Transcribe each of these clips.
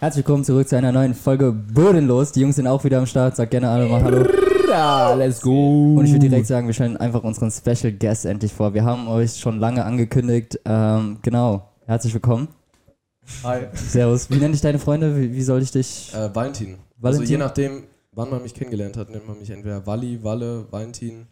Herzlich willkommen zurück zu einer neuen Folge Bodenlos. Die Jungs sind auch wieder am Start. Sag gerne alle mal Hallo. Ja, let's go. Und ich würde direkt sagen, wir stellen einfach unseren Special Guest endlich vor. Wir haben euch schon lange angekündigt. Ähm, genau. Herzlich willkommen. Hi. Servus. Wie nenne ich deine Freunde? Wie, wie soll ich dich? Äh, Valentin. Also Valentin? je nachdem, wann man mich kennengelernt hat, nennt man mich entweder Walli, Walle, Valentin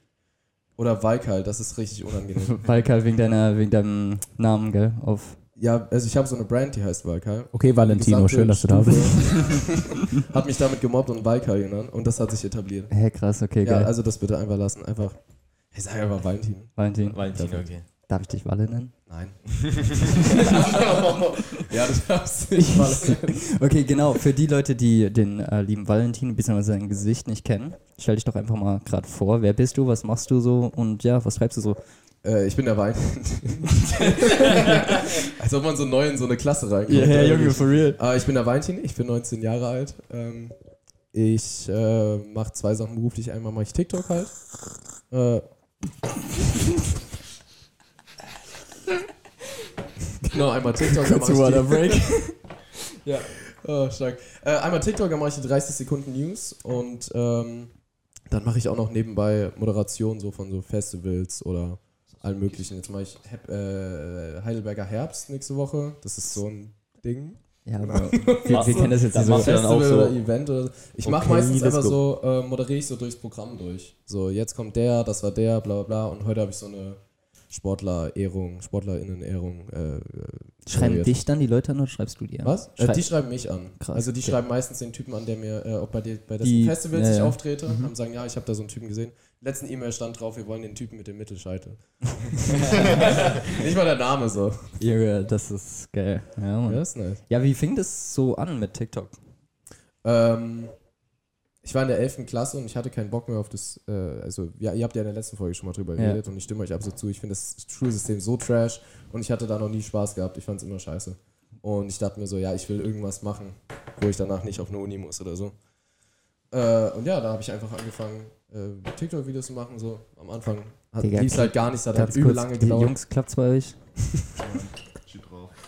oder Weikal. Das ist richtig unangenehm. Valkal wegen deiner, wegen deinem Namen, gell? Auf. Ja, also ich habe so eine Brand, die heißt Weikal. Okay, Valentino, schön, dass du da bist. Hat mich damit gemobbt und Weikal genannt und das hat sich etabliert. Hä, krass, okay, Ja, geil. also das bitte einfach lassen. Einfach. Ich sage einfach Valentin. Valentin. Valentin, okay. Darf ich dich Walle nennen? Nein. ja, das darfst du nicht mal. Okay, genau. Für die Leute, die den äh, lieben Valentin bzw. sein Gesicht nicht kennen, stell dich doch einfach mal gerade vor. Wer bist du? Was machst du so? Und ja, was treibst du so? Äh, ich bin der Valentin. Als ob man so neu in so eine Klasse reinkommt. for real. Äh, ich bin der Valentin, ich bin 19 Jahre alt. Ähm, ich äh, mache zwei Sachen beruflich. Einmal mache ich TikTok halt. Äh, genau, einmal TikTok. ich die- Break. ja. Oh, stark. Äh, einmal TikTok, dann mache ich die 30 Sekunden News und ähm, dann mache ich auch noch nebenbei Moderation so von so Festivals oder allen möglichen. Jetzt mache ich Hep äh, Heidelberger Herbst nächste Woche. Das ist so ein Ding. Ja, aber wir, wir kennen das jetzt Da so. dann auch Festival so- oder Event oder so. Ich mache Okay, meistens let's einfach so, äh, moderiere ich so durchs Programm durch. So, jetzt kommt der, das war der, bla bla bla. Und heute habe ich so eine Sportler-Ehrung, SportlerInnen-Ehrung. Äh, Schreiben moderiert. dich dann die Leute an oder schreibst du die an? Was? Äh, Schrei- die schreiben mich an. Krass, also die okay. schreiben meistens den Typen an, der mir, äh, ob bei, dir, bei Die- dessen Festivals ja, ich ja. Mhm. auftrete, haben sagen, ja, ich habe da so einen Typen gesehen. Letzten E-Mail stand drauf, wir wollen den Typen mit dem Mittelscheitel. Nicht mal der Name so. Junge, das ist geil. Ja, Mann. Ja, ist nice. ja, wie fing das so an mit TikTok? Ähm, ich war in der 11. Klasse und ich hatte keinen Bock mehr auf das, äh, also ja, ihr habt ja in der letzten Folge schon mal drüber Ja. geredet und ich stimme euch absolut zu. Ich finde das Schulsystem so trash und ich hatte da noch nie Spaß gehabt. Ich fand es immer scheiße. Und ich dachte mir so, ja, ich will irgendwas machen, wo ich danach nicht auf eine Uni muss oder so. Äh, und ja, da habe ich einfach angefangen, äh, TikTok-Videos zu machen. So am Anfang hat, Digga, lief halt gar nicht, das hat halt übel lange die gedauert. Jungs, klappt's bei euch?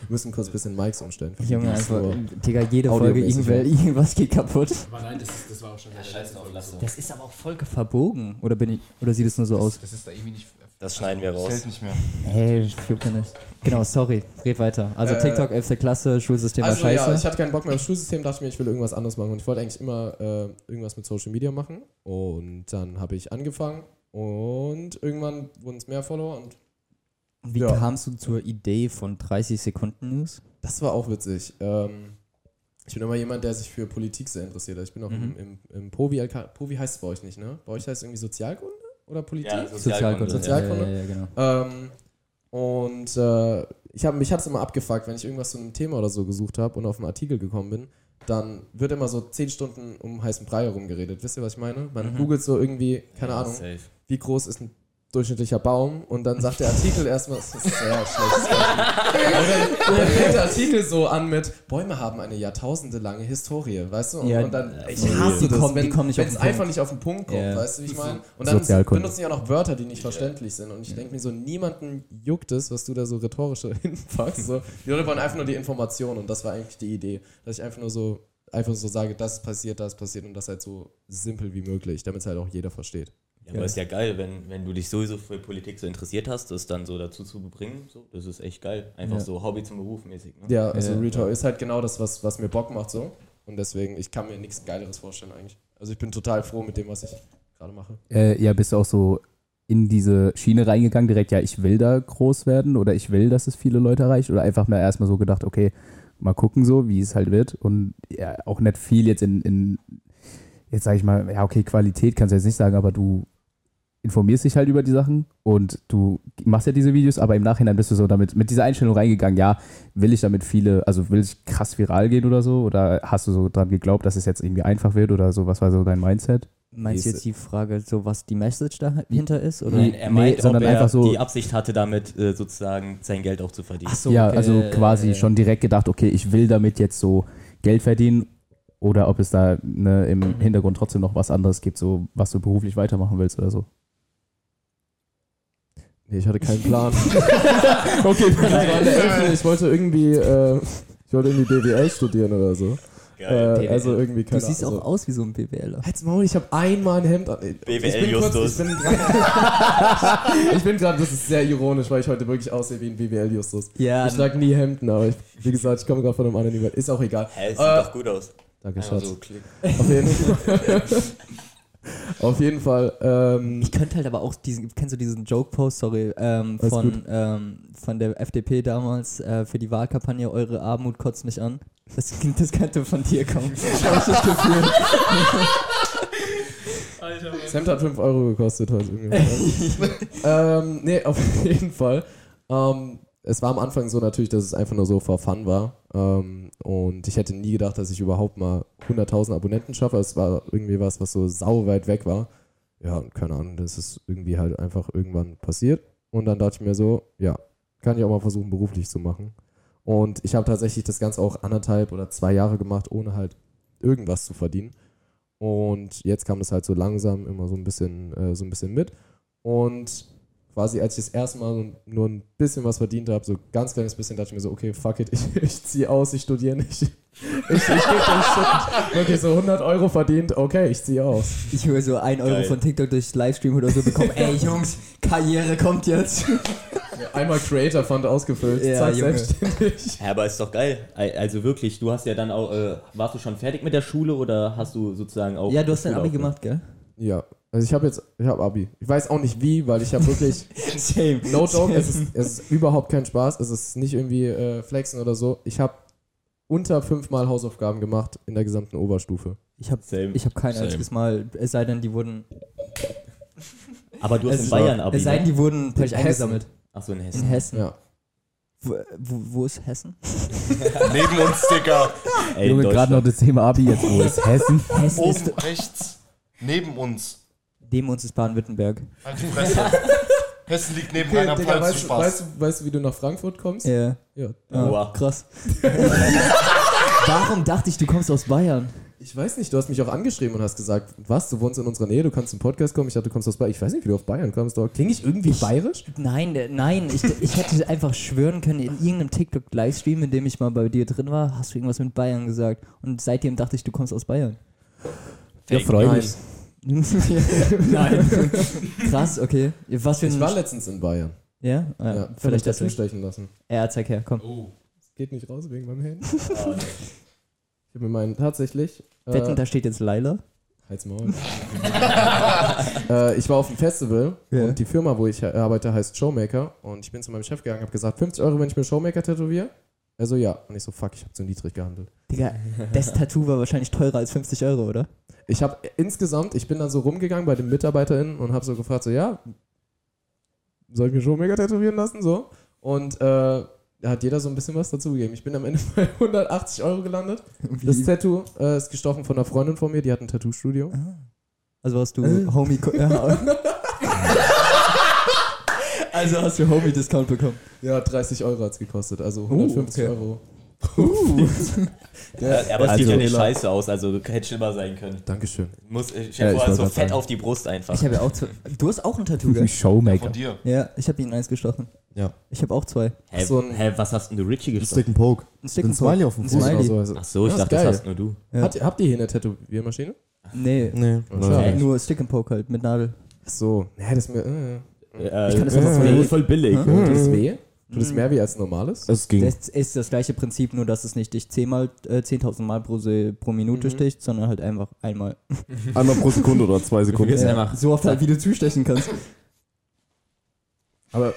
Wir müssen kurz ein bisschen Mics umstellen. Junge, einfach, aber- Digga, jede Folge irgendwas geht kaputt. Aber nein, das, ist, das war auch schon Ja, scheiß drauf. Das ist aber auch voll verbogen. Oder bin ich, oder sieht es nur so aus? Das ist da irgendwie nicht. Das schneiden wir raus. Zählt nicht mehr. Hey, ich jucke nicht. Genau, sorry, red weiter. Also Äh, TikTok, 11. Klasse, Schulsystem war Also scheiße. ja, ich hatte keinen Bock mehr aufs Schulsystem, dachte mir, ich will irgendwas anderes machen und ich wollte eigentlich immer äh, irgendwas mit Social Media machen und dann habe ich angefangen und irgendwann wurden es mehr Follower und Wie ja. kamst du zur Idee von 30 Sekunden News? das war auch witzig. Ähm, ich bin immer jemand, der sich für Politik sehr interessiert. Ich bin auch Mhm. im, im, im Povi, LK, Povi heißt es bei euch nicht, ne? Bei euch heißt es irgendwie Sozialkunde oder Politik? Ja, Sozialkunde. Sozialkunde. Ja, ja, ja, genau. Ähm, und äh, ich hab, mich hat es immer abgefuckt, wenn ich irgendwas zu einem Thema oder so gesucht habe und auf einen Artikel gekommen bin, dann wird immer so 10 Stunden um heißen Brei herum geredet. Wisst ihr, was ich meine? Man Mhm. googelt so irgendwie, keine Ahnung, Safe. wie groß ist ein durchschnittlicher Baum und dann sagt der Artikel erstmal, das ist sehr Beispiel. Und dann, fängt der Artikel so an mit, Bäume haben eine jahrtausendelange Historie, weißt du? Und, Ja, und dann, ich die hasse das, kommen- wenn kommen nicht auf es einfach Punkt. nicht auf den Punkt kommt, Ja. weißt du, wie ich meine? Und dann benutzen die auch noch Wörter, die nicht verständlich sind und ich denke mir so, niemanden juckt es, was du da so rhetorisch hinpackst. So. Die Leute wollen einfach nur die Information und das war eigentlich die Idee, dass ich einfach nur so einfach so sage, das passiert, das passiert und das halt so simpel wie möglich, damit es halt auch jeder versteht. Ja, aber ist ja geil, wenn, wenn du dich sowieso für Politik so interessiert hast, das dann so dazu zu bringen. So, das ist echt geil. Einfach Ja. so Hobby zum Beruf mäßig. Ne? Ja, also Ja. Retalk ist halt genau das, was, was mir Bock macht so. Und deswegen, ich kann mir nichts Geileres vorstellen eigentlich. Also ich bin total froh mit dem, was ich gerade mache. Äh, ja, bist du auch so in diese Schiene reingegangen, direkt, ja, ich will da groß werden oder ich will, dass es viele Leute erreicht oder einfach mal erstmal so gedacht, okay, mal gucken so, wie es halt wird und ja, auch nicht viel jetzt in, in jetzt sage ich mal, ja, okay, Qualität kannst du jetzt nicht sagen, aber du informierst dich halt über die Sachen und du machst ja diese Videos, aber im Nachhinein bist du so damit, mit dieser Einstellung reingegangen, ja, will ich damit viele, also will ich krass viral gehen oder so oder hast du so dran geglaubt, dass es jetzt irgendwie einfach wird oder so, was war so dein Mindset? Meinst du jetzt die Frage, so was die Message dahinter ist? Oder? Nein, er Nee, meint, sondern ob er einfach so- die Absicht hatte, damit äh, sozusagen sein Geld auch zu verdienen. Ach so, ja, okay, also quasi schon direkt gedacht, okay, ich will damit jetzt so Geld verdienen oder ob es da ne, im Hintergrund trotzdem noch was anderes gibt, so was du beruflich weitermachen willst oder so. Nee, ich hatte keinen Plan. Okay, Das war der Elfte, ich wollte irgendwie, äh, Ich wollte irgendwie BWL studieren oder so. Geil. Äh, also irgendwie Du keine siehst also, auch aus wie so ein BWLer. Halt's Maul, ich habe einmal ein Hemd an. Ich BWL Justus. Ich bin gerade, das ist sehr ironisch, weil ich heute wirklich aussehe wie ein BWL Justus. Ja, Ich trage nie Hemden, aber ich, wie gesagt, ich komme gerade von einem anderen Niveau. Ist auch egal. Hä, sieht Äh, doch gut aus. Danke, Schatz. so klick. Auf jeden Fall. Auf jeden Fall. Ähm, Ich könnte halt aber auch diesen, kennst du diesen Joke-Post, sorry, ähm, von, ähm, von der FDP damals äh, für die Wahlkampagne, eure Armut kotzt mich an. Das, das könnte von dir kommen. Hab ich das Gefühl. Das Hemd hat 5 Euro gekostet heute. ähm, nee, auf jeden Fall. Ähm, es war am Anfang so natürlich, dass es einfach nur so for fun war. Ähm, und ich hätte nie gedacht, dass ich überhaupt mal 100.000 Abonnenten schaffe. Es war irgendwie was, was so sau weit weg war. Ja, und keine Ahnung, das ist irgendwie halt einfach irgendwann passiert. Und dann dachte ich mir so, ja, kann ich auch mal versuchen, beruflich zu machen. Und ich habe tatsächlich das Ganze auch anderthalb oder zwei Jahre gemacht, ohne halt irgendwas zu verdienen. Und jetzt kam das halt so langsam immer so ein bisschen, äh, so ein bisschen mit. Und quasi als ich das erste Mal nur ein bisschen was verdient habe, so ganz kleines bisschen, dachte ich mir so, okay, fuck it, ich, ich ziehe aus, ich studiere nicht. Ich, ich, ich gebe Shit. Wirklich so 100 Euro verdient, okay, ich ziehe aus. Ich höre so 1 Euro Geil. von TikTok durch Livestream oder so bekommen. Ey Jungs, Karriere kommt jetzt. Einmal Creator Fund ausgefüllt, Ja, zack, selbstständig. Ja, aber ist doch geil. Al- Also wirklich, du hast ja dann auch, äh, warst du schon fertig mit der Schule oder hast du sozusagen auch. Ja, du hast dein Abi gemacht, gell? Ja, also ich habe jetzt, ich habe Abi. Ich weiß auch nicht wie, weil ich habe wirklich, Same. no joke, es ist, es ist überhaupt kein Spaß, es ist nicht irgendwie äh, flexen oder so. Ich habe unter fünfmal Hausaufgaben gemacht in der gesamten Oberstufe. Ich habe hab kein Same. einziges Mal, es sei denn, die wurden, Aber du hast in ist- Bayern Abi. es sei denn, ne? die wurden Hessen. eingesammelt. Achso, in In Hessen. Hessen. Ja. Wo, wo, wo ist Hessen? Neben uns, Digga. Ey, Junge, in gerade noch das Thema Abi jetzt. Wo ist Hessen? Hessen ist, Oben rechts. Neben uns. Neben uns ist Baden-Württemberg. Halt die Fresse. Hessen liegt neben Okay, Rheinland-Pfalz. weißt, du- Spaß. weißt, du, weißt du, wie du nach Frankfurt kommst? Ja. Ja. Ah, Wow. Krass. Warum dachte ich, du kommst aus Bayern? Ich weiß nicht, du hast mich auch angeschrieben und hast gesagt, was, du wohnst in unserer Nähe, du kannst zum Podcast kommen. Ich dachte, du kommst aus Bayern. Ich weiß nicht, wie du auf Bayern kommst. aber Klinge ich irgendwie bayerisch? Nein, nein, ich, ich hätte einfach schwören können, in irgendeinem TikTok-Livestream, in dem ich mal bei dir drin war, hast du irgendwas mit Bayern gesagt. Und seitdem dachte ich, du kommst aus Bayern. Ja, freu dich. nein. Krass, okay. Was für ein. Ich war letztens in Bayern. ja? Ah, Ja, vielleicht vielleicht dazu. stechen lassen. Ja, zeig her, komm. Oh. Geht nicht raus wegen meinem Handy. Nee. Ich habe mir meinen tatsächlich. Wetten, Äh, da steht jetzt Laila. Halt's Maul. äh, ich war auf einem Festival Ja. und die Firma, wo ich äh, arbeite, heißt Showmaker. Und ich bin zu meinem Chef gegangen und habe gesagt, 50 Euro, wenn ich mir Showmaker tätowiere. Er so, ja. Und ich so, fuck, ich habe zu niedrig gehandelt. Digga, das Tattoo war wahrscheinlich teurer als 50 Euro, oder? Ich habe insgesamt, ich bin dann so rumgegangen bei den MitarbeiterInnen und habe so gefragt, so, ja, soll ich mir Showmaker tätowieren lassen? So. Und äh, da hat jeder so ein bisschen was dazu gegeben. Ich bin am Ende bei 180 Euro gelandet. Das Tattoo äh, ist gestochen von einer Freundin von mir, die hat ein Tattoo-Studio. Also hast du Äh. Homie. Also hast du Homie-Discount bekommen. Ja, 30 Euro hat es gekostet, also 150 okay. Euro. Ja, aber es Also- sieht ja nicht scheiße aus, also hätte schlimmer sein können. Dankeschön. Muss, äh, Ja, ich vor, wollte so fett sagen. auf die Brust einfach. Ich habe ja auch zwei. Du hast auch ein Tattoo, gell? Showmaker. Von dir. Ja, ich habe ihn eins gestochen. Ja. Ich habe auch zwei. hä, so ein- hä, was hast denn du Richie Ein gestochen? Stick and Poke. Ein Stick Ein and Poke. Smiley auf dem Ein Fuß. Smiley. Also, Ach so, ich Ja, dachte, das hast nur du. Ja. Habt, ihr- habt ihr hier eine Tätowiermaschine? Nee, Nee. Oh, schade. nur Stick and Poke halt mit Nadel. Ach so. Nee, das ist mir. Äh. Äh, Ich kann das äh, voll, billig. Hä? Tut es weh? Tut es Mhm. mehr weh als normales? Es ging. Das ist das gleiche Prinzip, nur dass es nicht dich zehnmal, äh, 10.000 Mal pro, Se pro Minute Mhm. sticht, sondern halt einfach einmal. Einmal pro Sekunde oder zwei Sekunden. Ist einfach- so oft halt, wie du zustechen kannst. Aber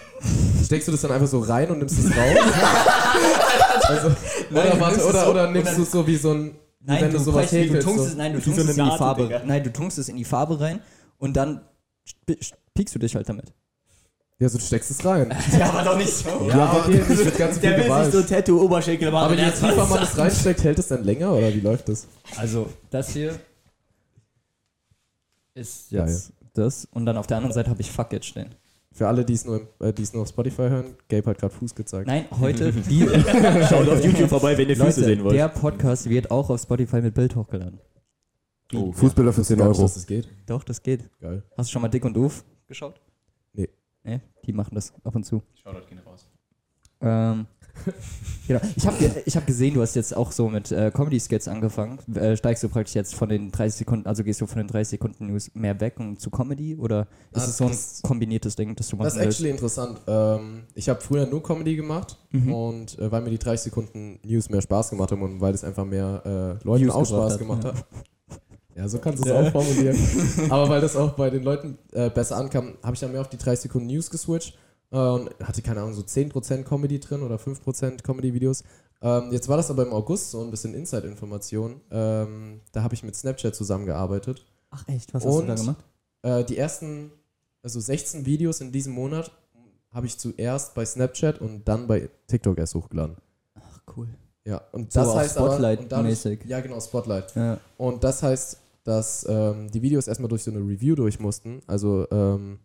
steckst du das dann einfach so rein und nimmst es raus? also, Nein, oder, du warte, oder, oder nimmst du es so wie so ein. wie Nein, wenn du, sowas presst- nee, du häkelst, tunkst so. es, nein, du Wie so tunkst es in die Farbe. Digga. Nein, du tunkst es in die Farbe rein und dann piekst du dich halt damit. Ja, so du steckst es rein. Ja, aber doch nicht so. Ja, okay, das wird ganz viel Gewalt. Tattoo Oberschenkel machen. Aber je tiefer man es reinsteckt, hält es dann länger oder wie läuft das? Also, das hier ist Geil. jetzt das. Und dann auf der anderen Seite habe ich Fuck It stehen. Für alle, die es nur, äh, die es nur auf Spotify hören, Gabe hat gerade Fuß gezeigt. Nein, heute, die, Schaut auf YouTube vorbei, wenn ihr Füße Leute, sehen wollt. der Podcast wird auch auf Spotify mit Bild hochgeladen. Oh, Fußbilder für 10 Gar nicht, Euro. dass das geht. Doch, das geht. Geil. Hast du schon mal Dick und Doof geschaut? Nee, die machen das ab und zu. Shoutout gehen raus. Ähm, Genau. Ich habe ich hab gesehen, du hast jetzt auch so mit äh, Comedy-Skits angefangen. Äh, steigst du praktisch jetzt von den 30 Sekunden, also gehst du von den 30 Sekunden News mehr weg und zu Comedy? Oder ist Ah, es so ein das- kombiniertes Ding, das du Das machen ist actually interessant. Ähm, ich habe früher nur Comedy gemacht Mhm. und äh, weil mir die 30 Sekunden News mehr Spaß gemacht haben und weil es einfach mehr äh, Leuten Views auch Spaß hat, gemacht ja. hat. Ja, so kannst du es auch formulieren. Aber weil das auch bei den Leuten äh, besser ankam, habe ich dann mehr auf die 30 Sekunden News geswitcht äh, und hatte, keine Ahnung, so 10% Comedy drin oder 5% Comedy-Videos. Ähm, jetzt war das aber im August so ein bisschen Inside-Information. Ähm, da habe ich mit Snapchat zusammengearbeitet. Ach echt, was hast du Und- da gemacht? Äh, die ersten, also 16 Videos in diesem Monat habe ich zuerst bei Snapchat und dann bei TikTok erst hochgeladen. Ach cool. Ja, und So das heißt aber, und dadurch- Spotlight-mäßig. Ja, genau, Spotlight. Ja. Und das heißt, dass ähm, die Videos erstmal durch so eine Review durch mussten. Also, ähm,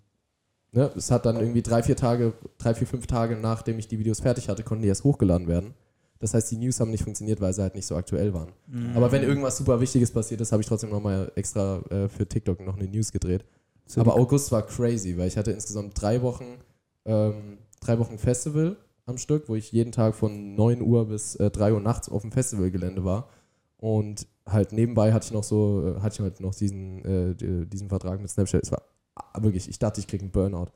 ne, es hat dann irgendwie drei, vier Tage, drei, vier, fünf Tage nachdem ich die Videos fertig hatte, konnten die erst hochgeladen werden. Das heißt, die News haben nicht funktioniert, weil sie halt nicht so aktuell waren. Mhm. Aber wenn irgendwas super Wichtiges passiert ist, habe ich trotzdem nochmal extra äh, für TikTok noch eine News gedreht. So Aber August war crazy, weil ich hatte insgesamt drei Wochen, ähm, drei Wochen Festival am Stück, wo ich jeden Tag von 9 Uhr bis äh, 3 Uhr nachts auf dem Festivalgelände war. Und halt nebenbei hatte ich noch so, äh, hatte ich halt noch diesen, äh, die- diesen Vertrag mit Snapchat. Es war ah, wirklich, ich dachte, ich kriege einen Burnout.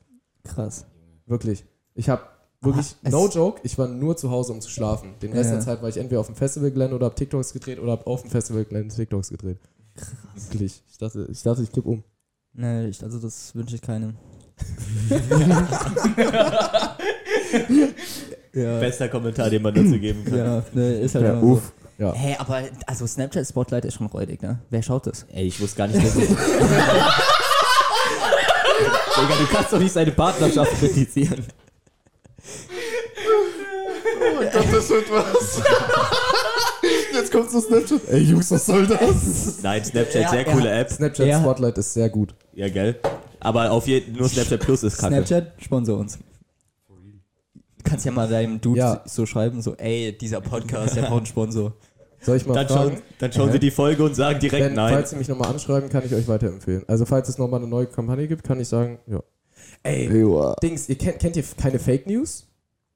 krass. Wirklich. Ich habe wirklich, es- no joke, ich war nur zu Hause, um zu schlafen. Den Rest Ja. der Zeit war ich entweder auf dem Festivalgelände oder habe TikToks gedreht oder habe auf dem Festivalgelände TikToks gedreht. Wirklich. Ich dachte, ich, dachte, ich kipp um. Nee, ich, also das wünsche ich keinem. ja. Bester Kommentar, den man dazu geben kann. Ja, ne, ist halt Ja, uff. so. Ja. Hey, aber also Snapchat Spotlight ist schon räudig, ne? Wer schaut das? Ey, ich wusste gar nicht, dass es. Digga, du kannst doch nicht seine Partnerschaft kritisieren. Oh mein Gott, das wird was. Jetzt kommt so Snapchat. Ey, Jungs, was soll das? Nein, Snapchat, sehr coole App. Snapchat Ja. Spotlight ist sehr gut. Ja, gell? Aber auf jeden nur Snapchat Plus ist kacke. Snapchat, sponsor uns. Du kannst ja mal deinem Dude Ja. so schreiben, so, ey, dieser Podcast, der braucht einen Sponsor. Soll ich mal Dann fragen? schauen, dann schauen sie die Folge und sagen direkt Wenn, nein. falls Sie mich nochmal anschreiben, kann ich euch weiterempfehlen. Also falls es nochmal eine neue Kampagne gibt, kann ich sagen, ja. Ey, Ewa. Dings, ihr kennt, kennt ihr keine Fake News?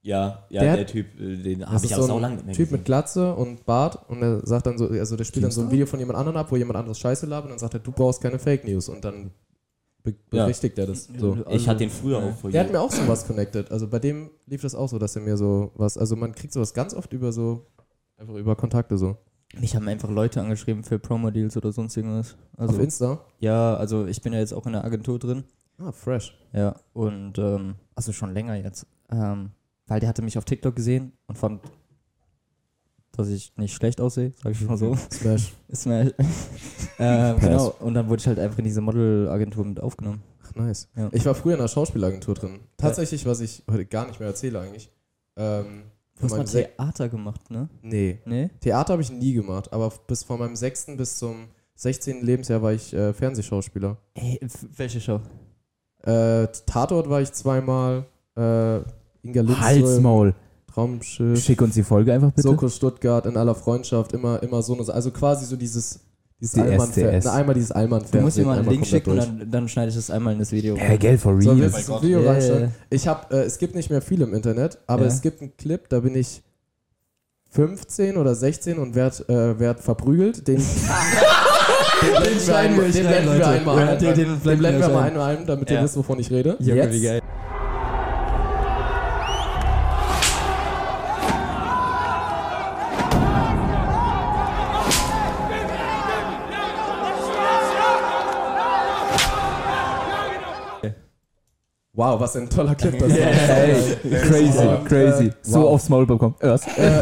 Ja, ja, Der der, Typ, äh, den habe ich auch so lange nicht mehr Typ gesehen. mit Glatze und Bart und er sagt dann so, also der spielt dann so ein Video von jemand anderem ab, wo jemand anderes Scheiße labert und dann sagt er, du brauchst keine Fake News und dann be Ja. berichtigt er das. So. Ich hatte den früher auch vor Der hat mir auch sowas connected. Also bei dem lief das auch so, dass er mir so was, also man kriegt sowas ganz oft über so, einfach über Kontakte so. Mich haben einfach Leute angeschrieben für Promo-Deals oder sonst irgendwas. Also, Auf Insta? ja, also ich bin ja jetzt auch in der Agentur drin. Ah, fresh. Ja, und ähm, also schon länger jetzt. Ähm, weil der hatte mich auf TikTok gesehen und fand, dass ich nicht schlecht aussehe, sag ich mal so. Smash. Mir, ähm, genau, und dann wurde ich halt einfach in diese Modelagentur mit aufgenommen. Ach, nice. Ja. Ich war früher in einer Schauspielagentur drin. Tatsächlich, was ich heute gar nicht mehr erzähle eigentlich. Ähm, Du hast mal Theater gemacht, ne? Nee. Nee? Theater habe ich nie gemacht, aber bis von meinem 6. bis zum 16. Lebensjahr war ich äh, Fernsehschauspieler. Ey, welche Show? Äh, Tatort war ich zweimal. Äh, Inga Lindström, Halsmaul. Traumschiff, Schick uns die Folge einfach bitte. Soko Stuttgart, in aller Freundschaft, immer, immer so also quasi so dieses, dieses Die STS. Na, einmal dieses allmann Du musst mir mal einen Link schicken und dann, dann schneide ich das einmal in das Video. Hey, Geld for So, real. das Video Yeah. reinschauen? Ich habe, äh, es gibt nicht mehr viel im Internet, aber Ja. es gibt einen Clip, da bin ich 15 oder 16 und werd, äh, werd verprügelt. Den, den blenden wir, schneiden einmal, wir den blenden wir einmal ein. den- den Den blenden wir mal einmal ein, damit Ja. ihr wisst, wovon ich rede. Junge, wie geil. Wow, was ein toller Clip das war. Hey, crazy, Und, crazy. äh, So wow. aufs Maul bekommen. Äh,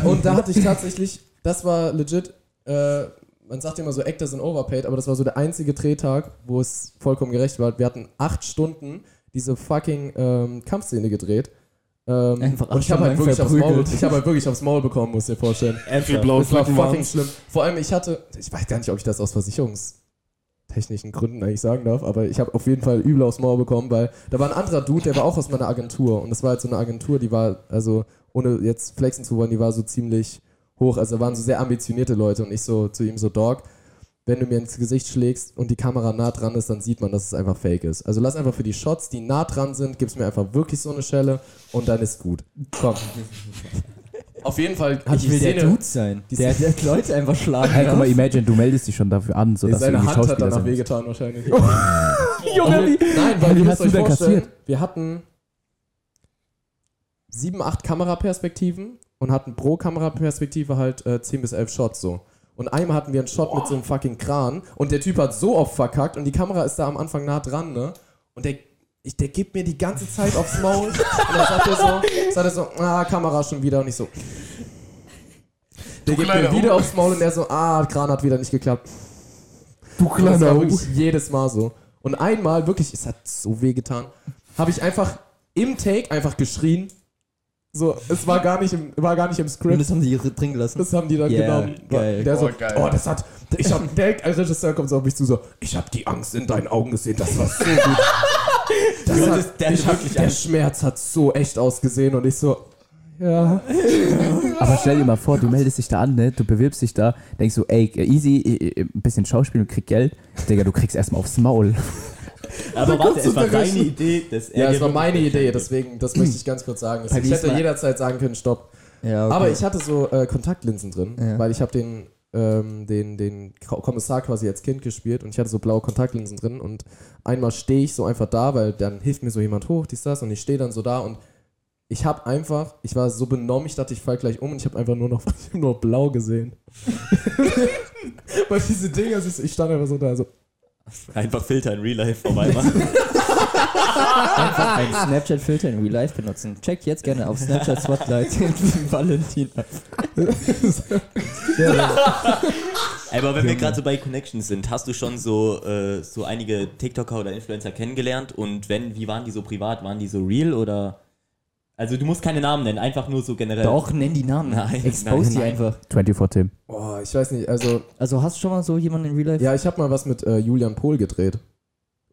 und da hatte ich tatsächlich, das war legit, äh, man sagt immer so, Actors sind overpaid, aber das war so der einzige Drehtag, wo es vollkommen gerecht war. Wir hatten acht Stunden diese fucking ähm, Kampfszene gedreht. Ähm, Einfach acht und ich habe halt Stunden wirklich aufs Maul, ich habe halt wirklich aufs Maul bekommen, muss dir vorstellen. Wie blau Das war fucking schlimm. Vor allem, ich hatte, ich weiß gar nicht, ob ich das aus versicherungstechnischen Gründen eigentlich sagen darf, aber ich habe auf jeden Fall übel aufs Maul bekommen, weil da war ein anderer Dude, der war auch aus meiner Agentur und das war halt so eine Agentur, die war, also ohne jetzt flexen zu wollen, die war so ziemlich hoch, also da waren so sehr ambitionierte Leute und ich so zu ihm so, Dog, wenn du mir ins Gesicht schlägst und die Kamera nah dran ist, dann sieht man, dass es einfach fake ist. Also lass einfach für die Shots, die nah dran sind, gib's mir einfach wirklich so eine Schelle und dann ist gut. Komm. Auf jeden Fall hat Ich die will der Szene, Dude sein. die Der, der Leute einfach schlagen Hey, guck mal, imagine, du meldest dich schon dafür an, so dass du seine Hand hat danach sein musst. wehgetan wahrscheinlich. Junge, wie, Nein, weil Wie ihr hast du euch denn vorstellen, kassiert? wir hatten sieben, acht Kameraperspektiven und hatten pro Kameraperspektive halt äh, 10 bis 11 Shots so. Und einmal hatten wir einen Shot mit so einem fucking Kran und der Typ hat so oft verkackt und die Kamera ist da am Anfang nah dran, ne? Und der, ich, der gibt mir die ganze Zeit aufs Maul und dann sagt er so, sagt er so, ah, Kamera schon wieder und ich so. Der gibt mir kleiner wieder aufs Maul und er so, ah, Kran hat wieder nicht geklappt. Du Und das kleiner war wirklich jedes Mal so. Und einmal, wirklich, es hat so weh getan, habe ich einfach im Take einfach geschrien. So, es war gar nicht im, war gar nicht im Und Script. das haben die drin gelassen. Das haben die dann Yeah, genommen. geil. Der so, Oh, geil. oh, das hat, ich hab, der Regisseur kommt so auf mich zu, so, ich habe die Angst in deinen Augen gesehen, das war so gut. Das hat, das- der ich wirklich der. Schmerz hat so echt ausgesehen und ich so, ja. Aber stell dir mal vor, du meldest dich da an, ne? du bewirbst dich da, denkst so, ey, easy, ein bisschen Schauspiel und krieg Geld. Digga, du kriegst erstmal aufs Maul. Aber warte, es war deine Idee, dass er Ja, es war meine Idee, deswegen, das möchte ich ganz kurz sagen. Ich hätte jederzeit sagen können, stopp. Ja, okay. Aber ich hatte so äh, Kontaktlinsen drin, Ja. weil ich habe den, ähm, den, den Ko- Kommissar quasi als Kind gespielt und ich hatte so blaue Kontaktlinsen drin und einmal stehe ich so einfach da, weil dann hilft mir so jemand hoch, dies, das und ich stehe dann so da und ich habe einfach, ich war so benommen, ich dachte, ich fall gleich um und ich habe einfach nur noch, nur blau gesehen. weil diese Dinger, ich stand einfach so da, so, Einfach Filter in Real Life auf einmal. Einfach einen Snapchat-Filter in Real Life benutzen. Checkt jetzt gerne auf Snapchat Spotlight Valentin ab. Aber wenn wir gerade so bei Connections sind, hast du schon so, äh, so einige TikToker oder Influencer kennengelernt und wenn, wie waren die so privat? Waren die so real oder? Also du musst keine Namen nennen, einfach nur so generell. Doch, nenn die Namen. Nein, Expose nein, die nein. einfach. 24 Tim. boah, ich weiß nicht, also, Also hast du schon mal so jemanden in Real Life? ja, ich habe mal was mit äh, Julian Pohl gedreht.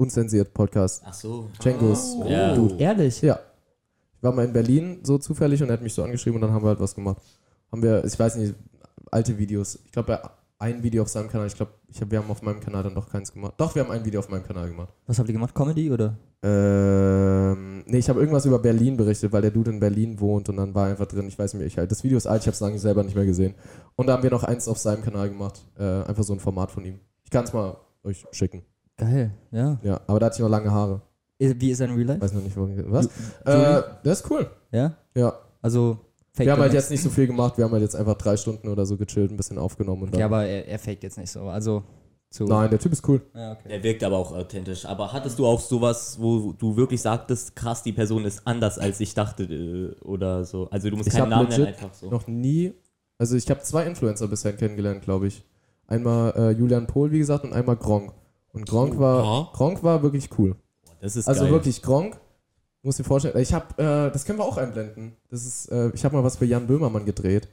Unzensiert Podcast. Ach so. Django's Ja. Dude. Ehrlich? Ja. Ich war mal in Berlin so zufällig und er hat mich so angeschrieben und dann haben wir halt was gemacht. Haben wir, ich weiß nicht, alte Videos. Ich glaube, ein Video auf seinem Kanal. Ich glaube, ich hab, wir haben auf meinem Kanal dann doch keins gemacht. Doch, wir haben ein Video auf meinem Kanal gemacht. Was habt ihr gemacht? Comedy oder? Ähm, nee, ich habe irgendwas über Berlin berichtet, weil der Dude in Berlin wohnt und dann war einfach drin, ich weiß nicht mehr, ich halt, das Video ist alt, ich habe es lange selber nicht mehr gesehen. Und da haben wir noch eins auf seinem Kanal gemacht. Äh, einfach so ein Format von ihm. Ich kann es mal euch schicken. Geil, ja. Ja, aber da hatte ich noch lange Haare. Wie ist er in Real Life? Weiß noch nicht, wo. Was? Äh, das ist cool. Ja? Ja. Also, fake Wir haben halt jetzt nicht so viel gemacht, wir haben halt jetzt einfach drei Stunden oder so gechillt, ein bisschen aufgenommen und Okay, dann. aber er, er faked jetzt nicht so. Also, zu. Nein, der Typ ist cool. Ja, okay. Der wirkt aber auch authentisch. Aber hattest du auch sowas, wo du wirklich sagtest, krass, die Person ist anders, als ich dachte äh, oder so? Also du musst Ich keinen Namen nennen, einfach so. Noch nie. Also ich habe zwei Influencer bisher kennengelernt, glaube ich. Einmal äh, Julian Pohl, wie gesagt, und einmal Gronk. Und Gronk war, Gronk war wirklich cool. Das ist Also geil. wirklich Gronk. Du musst dir vorstellen, ich habe, äh, das können wir auch einblenden. Das ist, äh, ich habe mal was für Jan Böhmermann gedreht.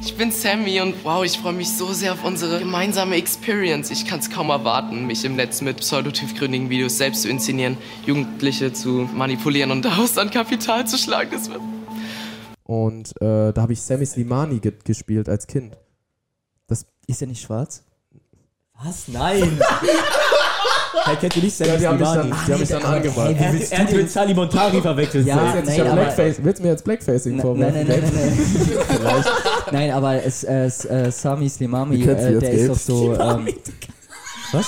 Ich bin Sammy und wow, ich freue mich so sehr auf unsere gemeinsame Experience. Ich kann es kaum erwarten, mich im Netz mit pseudotiefgründigen Videos selbst zu inszenieren, Jugendliche zu manipulieren und daraus dann Kapital zu schlagen. Das wird Und äh, da habe ich Sammy Slimani ge gespielt als Kind. Ist er nicht schwarz? Was? Nein! Hey, kennt ihr nicht Ja, die haben mich dann, die haben mich dann angemalt. er, hat- er hat mit Sally Montari verwechselt. Ja. Jetzt, ich nein, Blackface. Willst du mir jetzt Blackfacing Nein, vorwerfen? nein, nein, nein, nein. nein, aber es, es, äh, Sami Slimami, äh, der ist doch so. Ähm, was?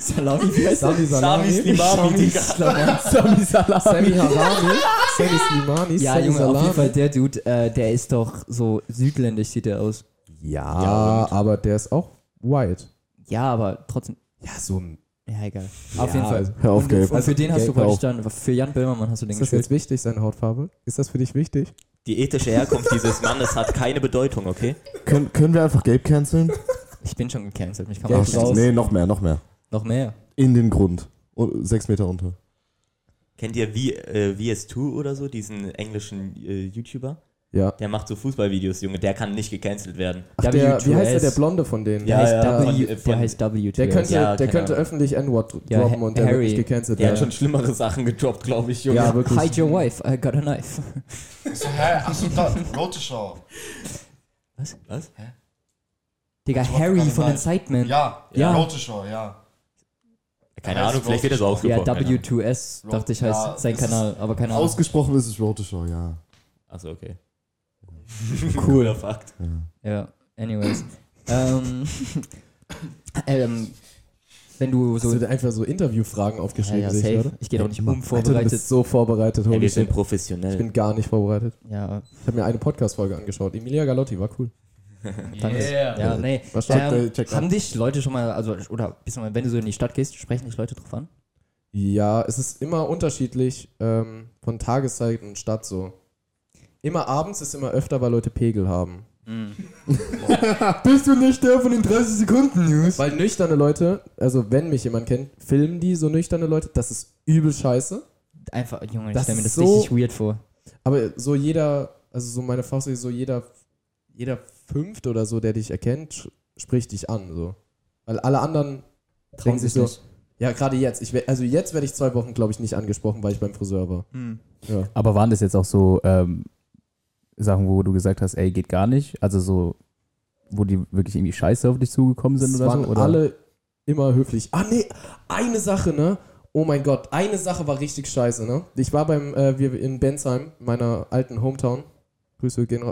Salami, wie heißt Sami Sami Salami. Slimami. Sami Salami. Sammy Harami. Sammy Slimani. Ja, Sammy Junge, auf jeden. Fall der Dude, äh, der ist doch so südländisch, sieht der aus. Ja, aber der ist auch white. Ja, aber trotzdem. Ja, so ein. Ja, egal. Auf jeden also Fall. Hör auf, Gabe. und für den hast du Gabe praktisch dann, für Jan Böhmermann hast du den Ist das gespielt. jetzt wichtig, seine Hautfarbe? Ist das für dich wichtig? Die ethische Herkunft dieses Mannes hat keine Bedeutung, okay? Können, können wir einfach Gabe canceln? Ich bin schon gecancelt, mich kann man raus. raus. Nee, noch mehr, noch mehr. Noch mehr. In den Grund. Und sechs Meter runter. Kennt ihr v, äh, VS2 oder so, diesen englischen äh, YouTuber? Ja. Der macht so Fußballvideos, Junge, der kann nicht gecancelt werden. Ach, der, wie heißt der, W2S. der Blonde von denen? Der Ja, heißt ja, W, von- der heißt W. Der könnte, Ja, der könnte öffentlich N-Wort Ja, droppen Ha- und der wird Harry. nicht gecancelt Der hat werden. schon schlimmere Sachen gedroppt, glaube ich, Junge. Ja, wirklich. Hide your wife, I got a knife. So, hä? Achso, da, Rote Show. Was? Digga, Ich wollte Harry von den. Sidemen. Ja, Ja. Rote Show, ja. Keine Ja, Ahnung, vielleicht wird er so Rote Ja, ausgesprochen. keine Ahnung. W2S, dachte ich, heißt Ja, sein das Kanal, aber keine Ahnung. Ausgesprochen ist es Rote Show, ja. Achso, okay. Cooler Fakt. Ja, anyways. ähm, ähm, wenn du so. Hast du einfach so Interviewfragen Ja, aufgeschrieben? ja, safe. oder? Ich gehe doch nicht Alter, du unvorbereitet. bist so vorbereitet, holy wir sind shit. Ich professionell. bin gar nicht vorbereitet. Ja, Ich habe mir eine Podcast-Folge angeschaut. Emilia Galotti war cool. danke. Ja, nee. Was steht, Ähm, äh, check haben dich Leute schon mal, also, oder bist du mal, wenn du so in die Stadt gehst, sprechen dich Leute drauf an? Ja, es ist immer unterschiedlich ähm, von Tageszeit und Stadt so. Immer abends ist immer öfter, weil Leute Pegel haben. Bist du nicht der von den 30 Sekunden News? Weil nüchterne Leute, also wenn mich jemand kennt, filmen die so nüchterne Leute. Das ist übel scheiße. Einfach, Junge, ich Das stelle mir das so- richtig weird vor. Aber so jeder, also so meine Faust so jeder, jeder Fünfte oder so, der dich erkennt, spricht dich an. So. Weil alle anderen denken sich so, ja, gerade jetzt. Ich, also jetzt werde ich zwei Wochen, glaube ich, nicht angesprochen, weil ich beim Friseur war. Ja. Aber waren das jetzt auch so ähm, Sachen, wo du gesagt hast, ey, geht gar nicht? Also so, wo die wirklich irgendwie scheiße auf dich zugekommen sind Es oder waren so? Oder? alle immer höflich. Ah, nee, eine Sache, ne? Oh mein Gott, eine Sache war richtig scheiße, ne? Ich war beim, äh, wir in Bensheim, meiner alten Hometown. Grüße gehen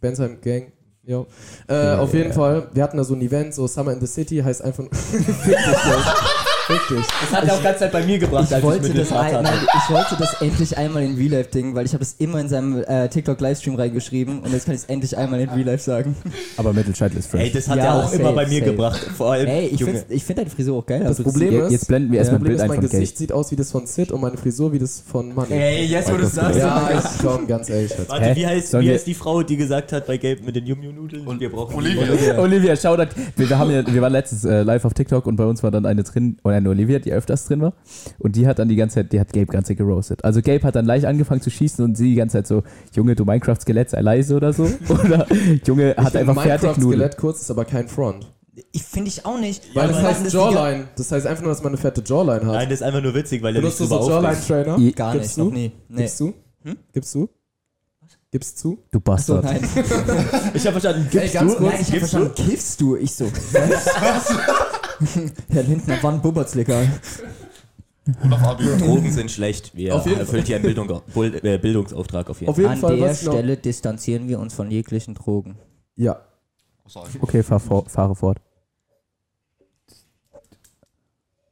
Bensheim Gang. Ja. Äh, auf jeden Fall, wir hatten da so ein Event, so Summer in the City, heißt einfach. Dich. Das hat er auch ganz Zeit bei mir gebracht, Ich als wollte, ich mit das Vater ein, hatte. nein, ich wollte das endlich einmal in Real Life Ding, weil ich habe das immer in seinem äh, TikTok Livestream reingeschrieben und jetzt kann ich es endlich einmal in Real Life sagen. Aber Mittelscheitel ist fresh. Ey, das hat Ja, er auch safe, immer bei mir safe. gebracht. Vor allem, Ey, ich finde find deine Frisur auch geil. Das Also Problem ist, jetzt blenden wir erstmal ein Problem Bild ist, ein mein von Kate. Gesicht sieht aus wie das von Sid und meine Frisur wie das von Money. Ey, jetzt wo du es sagst. Ja, ich komm, ganz ehrlich. Warte, Hä? wie heißt, wie heißt die Frau, die gesagt hat bei Gelb mit den Yum-Yum-Nudeln? Und wir brauchen Olivia. Olivia, schau da. Wir, wir, haben ja, wir waren letztens äh, live auf TikTok und bei uns war dann eine drin, oder eine Olivia, die öfters drin war. Und die hat dann die ganze Zeit, die hat Gabe ganz geroastet. Also Gabe hat dann leicht angefangen zu schießen und sie die ganze Zeit so, Junge, du Minecraft-Skelett, sei leise oder so. Oder Junge, hat einfach fertig Nudeln. Minecraft-Skelett kurz, ist aber kein Front. Ich finde ich auch nicht. Weil das heißt die Jawline. Das heißt einfach nur, dass man eine fette Jawline hat. Nein, das ist einfach nur witzig, weil er Benutzt nicht du so so. Jawline-Trainer? Gar Gibst nicht, du? noch nie. Nee. Gibst du? Gibst du? Gibst du? Du So, Bastard. nein. Ich habe verstanden, Ey, gibst ganz du? kurz. Nein, ich hab verstanden, kiffst du? Ich so. Was? Herr Lindner, wann bubbert's legal? Drogen sind schlecht. Wir Auf jeden erfüllen hier einen Bildung, äh, Bildungsauftrag auf jeden Auf Fall. jeden An Fall, der was ich noch... Stelle distanzieren wir uns von jeglichen Drogen. Ja. Okay, fahr, vor, fahre fort.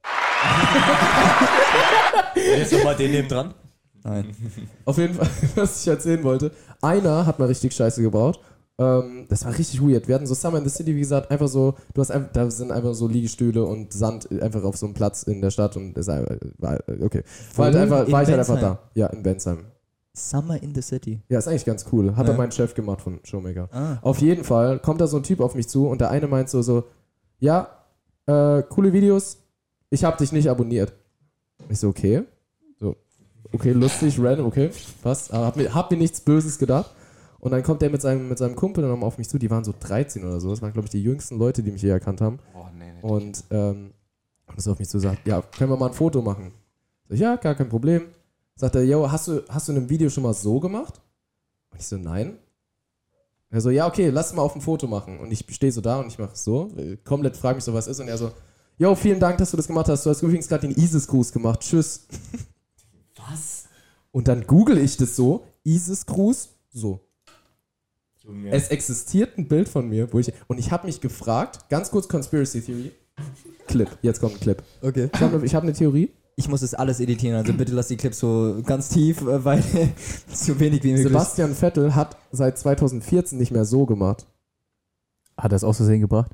Jetzt nochmal den neben dran. Nein. Auf jeden Fall, was ich erzählen wollte. Einer hat mal richtig Scheiße gebaut. Ähm, das war richtig weird. Wir hatten so Summer in the City, wie gesagt, einfach so, du hast einfach, da sind einfach so Liegestühle und Sand einfach auf so einem Platz in der Stadt und das war, okay. War, halt einfach, In war ich halt einfach da. Ja, in Bensheim. Summer in the City. Ja, ist eigentlich ganz cool. Hat Ja. er mein Chef gemacht von Showmaker. Ah. Auf jeden Fall kommt da so ein Typ auf mich zu und der eine meint so, so ja, äh, coole Videos, ich hab dich nicht abonniert. Ich so, okay. So, okay, lustig, random, okay, passt. Aber hab mir, hab mir nichts Böses gedacht. Und dann kommt der mit seinem, mit seinem Kumpel dann auf mich zu, die waren so 13 oder so. Das waren, glaube ich, die jüngsten Leute, die mich je erkannt haben. Oh, nee, nee. Und ähm, und ist auf mich zu sagt, ja, können wir mal ein Foto machen? Sag ich, ja, gar kein Problem. Sagt er, yo, hast du, hast du in einem Video schon mal so gemacht? Und ich so, nein. Er so, ja, okay, lass mal auf ein Foto machen. Und ich stehe so da und ich mache so, komplett frage mich so, was ist. Und er so, yo, vielen Dank, dass du das gemacht hast. Du hast übrigens gerade den ISIS-Gruß gemacht. Tschüss. Was? Und dann google ich das so, ISIS-Gruß, so. Junge. Es existiert ein Bild von mir, wo ich. Und ich habe mich gefragt, ganz kurz Conspiracy Theory. Clip, jetzt kommt ein Clip. Okay. Ich habe hab eine Theorie. Ich muss das alles editieren, also bitte lass die Clips so ganz tief, äh, weil so wenig wie möglich. Sebastian Vettel hat seit 2014 nicht mehr so gemacht. Hat er es aus Versehen gebracht?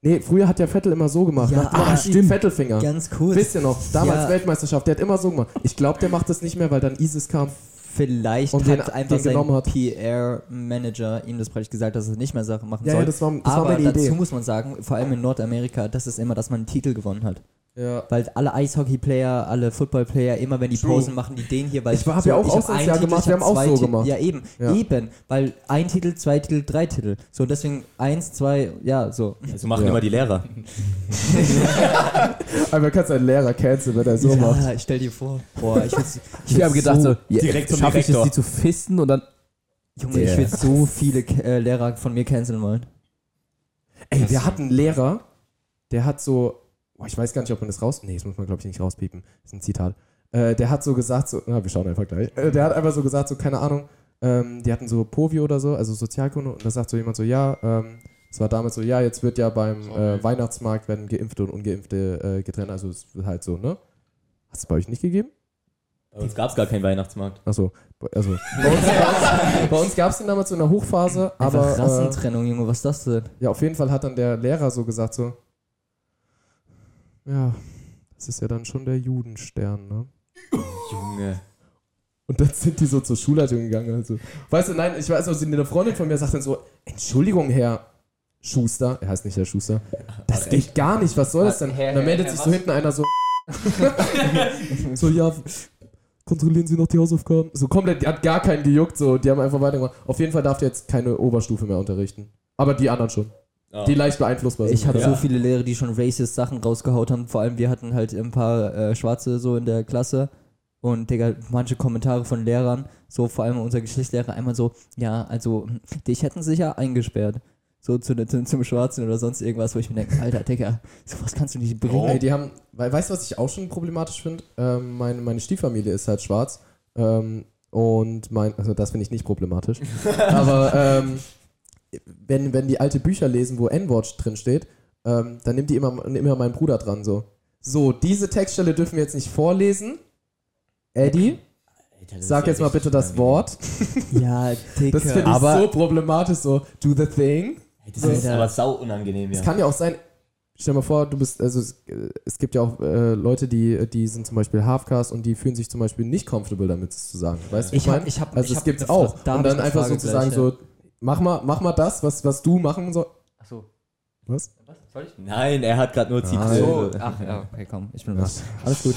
Nee, früher hat ja Vettel immer so gemacht. Ja, ah, stimmt. Vettelfinger. Ganz kurz. Wisst ihr noch? Damals Ja. Weltmeisterschaft, der hat immer so gemacht. Ich glaube, der macht das nicht mehr, weil dann ISIS kam. Vielleicht Und hat den- einfach den hat. sein PR-Manager ihm das praktisch gesagt, dass er nicht mehr Sachen machen Ja, soll. ja, das war, das Aber dazu Idee. muss man sagen, vor allem in Nordamerika, das ist immer, dass man einen Titel gewonnen hat. Ja. Weil alle Eishockey-Player, alle Football-Player, immer wenn die True. Posen machen, die den hier, weil Ich hab ja auch hab Auslandsjahr gemacht, Titel, wir ich haben auch zwei so Titel. gemacht. Ja, eben, Ja. eben, weil ein Titel, zwei Titel, drei Titel. So, deswegen eins, zwei, ja, so. Also machen Ja. immer die Lehrer. Aber kannst einen Lehrer canceln, wenn er so macht. ja, stell dir vor. Boah, ich würd's, ich Ich habe gedacht, so, ja, direkt zum schaffe ich es, die zu fisten und dann. Junge, ich Yeah. würde so viele äh, Lehrer von mir canceln wollen. Ey, wir hatten einen Lehrer, der hat so, boah, ich weiß gar nicht, ob man das raus, nee, das muss man glaube ich nicht rauspiepen, das ist ein Zitat. Äh, der hat so gesagt, so, na, wir schauen einfach gleich. Äh, der hat einfach so gesagt, so, keine Ahnung, ähm, die hatten so Povi oder so, also Sozialkunde, und da sagt so jemand so, ja, ähm, es war damals so, ja, jetzt wird ja beim äh, Weihnachtsmarkt werden Geimpfte und Ungeimpfte äh, getrennt, also es wird halt so, ne? Hast du es bei euch nicht gegeben? Bei uns gab es gar keinen Weihnachtsmarkt. Achso, also bei uns, gab es den damals so in der Hochphase, Einfach aber äh, Rassentrennung, Junge, was ist das denn? ja, auf jeden Fall hat dann der Lehrer so gesagt so, ja, das ist ja dann schon der Judenstern, ne? Junge. Und dann sind die so zur Schulleitung gegangen. Also. Weißt du, nein, ich weiß noch, eine Freundin von mir sagt dann so, Entschuldigung, Herr Schuster, er heißt nicht Herr Schuster, das geht gar nicht, was soll das denn? Und dann meldet sich so hinten einer so, so, ja, kontrollieren Sie noch die Hausaufgaben? So komplett, die hat gar keinen gejuckt, so, die haben einfach weitergemacht. Auf jeden Fall darf der jetzt keine Oberstufe mehr unterrichten. Aber die anderen schon. Ah. Die leicht beeinflussbar sind. Ich habe Ja. so viele Lehrer, die schon racist Sachen rausgehaut haben. Vor allem wir hatten halt ein paar äh, Schwarze so in der Klasse. Und Digga, manche Kommentare von Lehrern, so vor allem unser Geschichtslehrer, einmal so, ja, also dich hätten sie sicher eingesperrt. So zu, zu, zum Schwarzen oder sonst irgendwas, wo ich mir denke, Alter, Digga, sowas kannst du nicht bringen. Ey, die haben, weißt du, was ich auch schon problematisch finde? Ähm, meine, meine Stieffamilie ist halt schwarz. Ähm, und mein, also das finde ich nicht problematisch. Aber ähm, wenn, wenn die alte Bücher lesen, wo N-Wort drin steht, ähm, dann nimmt die immer, immer meinen Bruder dran so. So, diese Textstelle dürfen wir jetzt nicht vorlesen. Eddie, Alter, sag ja jetzt mal bitte das. Wort. Ja, Digga. Das finde ich Aber- so problematisch, so, do the thing. Das ist aber sau unangenehm, Es ja. kann ja auch sein, stell dir mal vor, du bist, also es, äh, es gibt ja auch äh, Leute, die, die sind zum Beispiel Halfcast und die fühlen sich zum Beispiel nicht comfortable damit es zu sagen. Weißt du, Ich was hab- mein? ich hab- Also ich es eine Fra- auch. und ich dann einfach sozusagen gleich, so, mach mal, mach mal das, was, was du machen sollst. Achso. Was? Soll ich? Nein, er hat gerade nur zitiert. So, ach ja, okay, komm, ich bin was. Alles gut.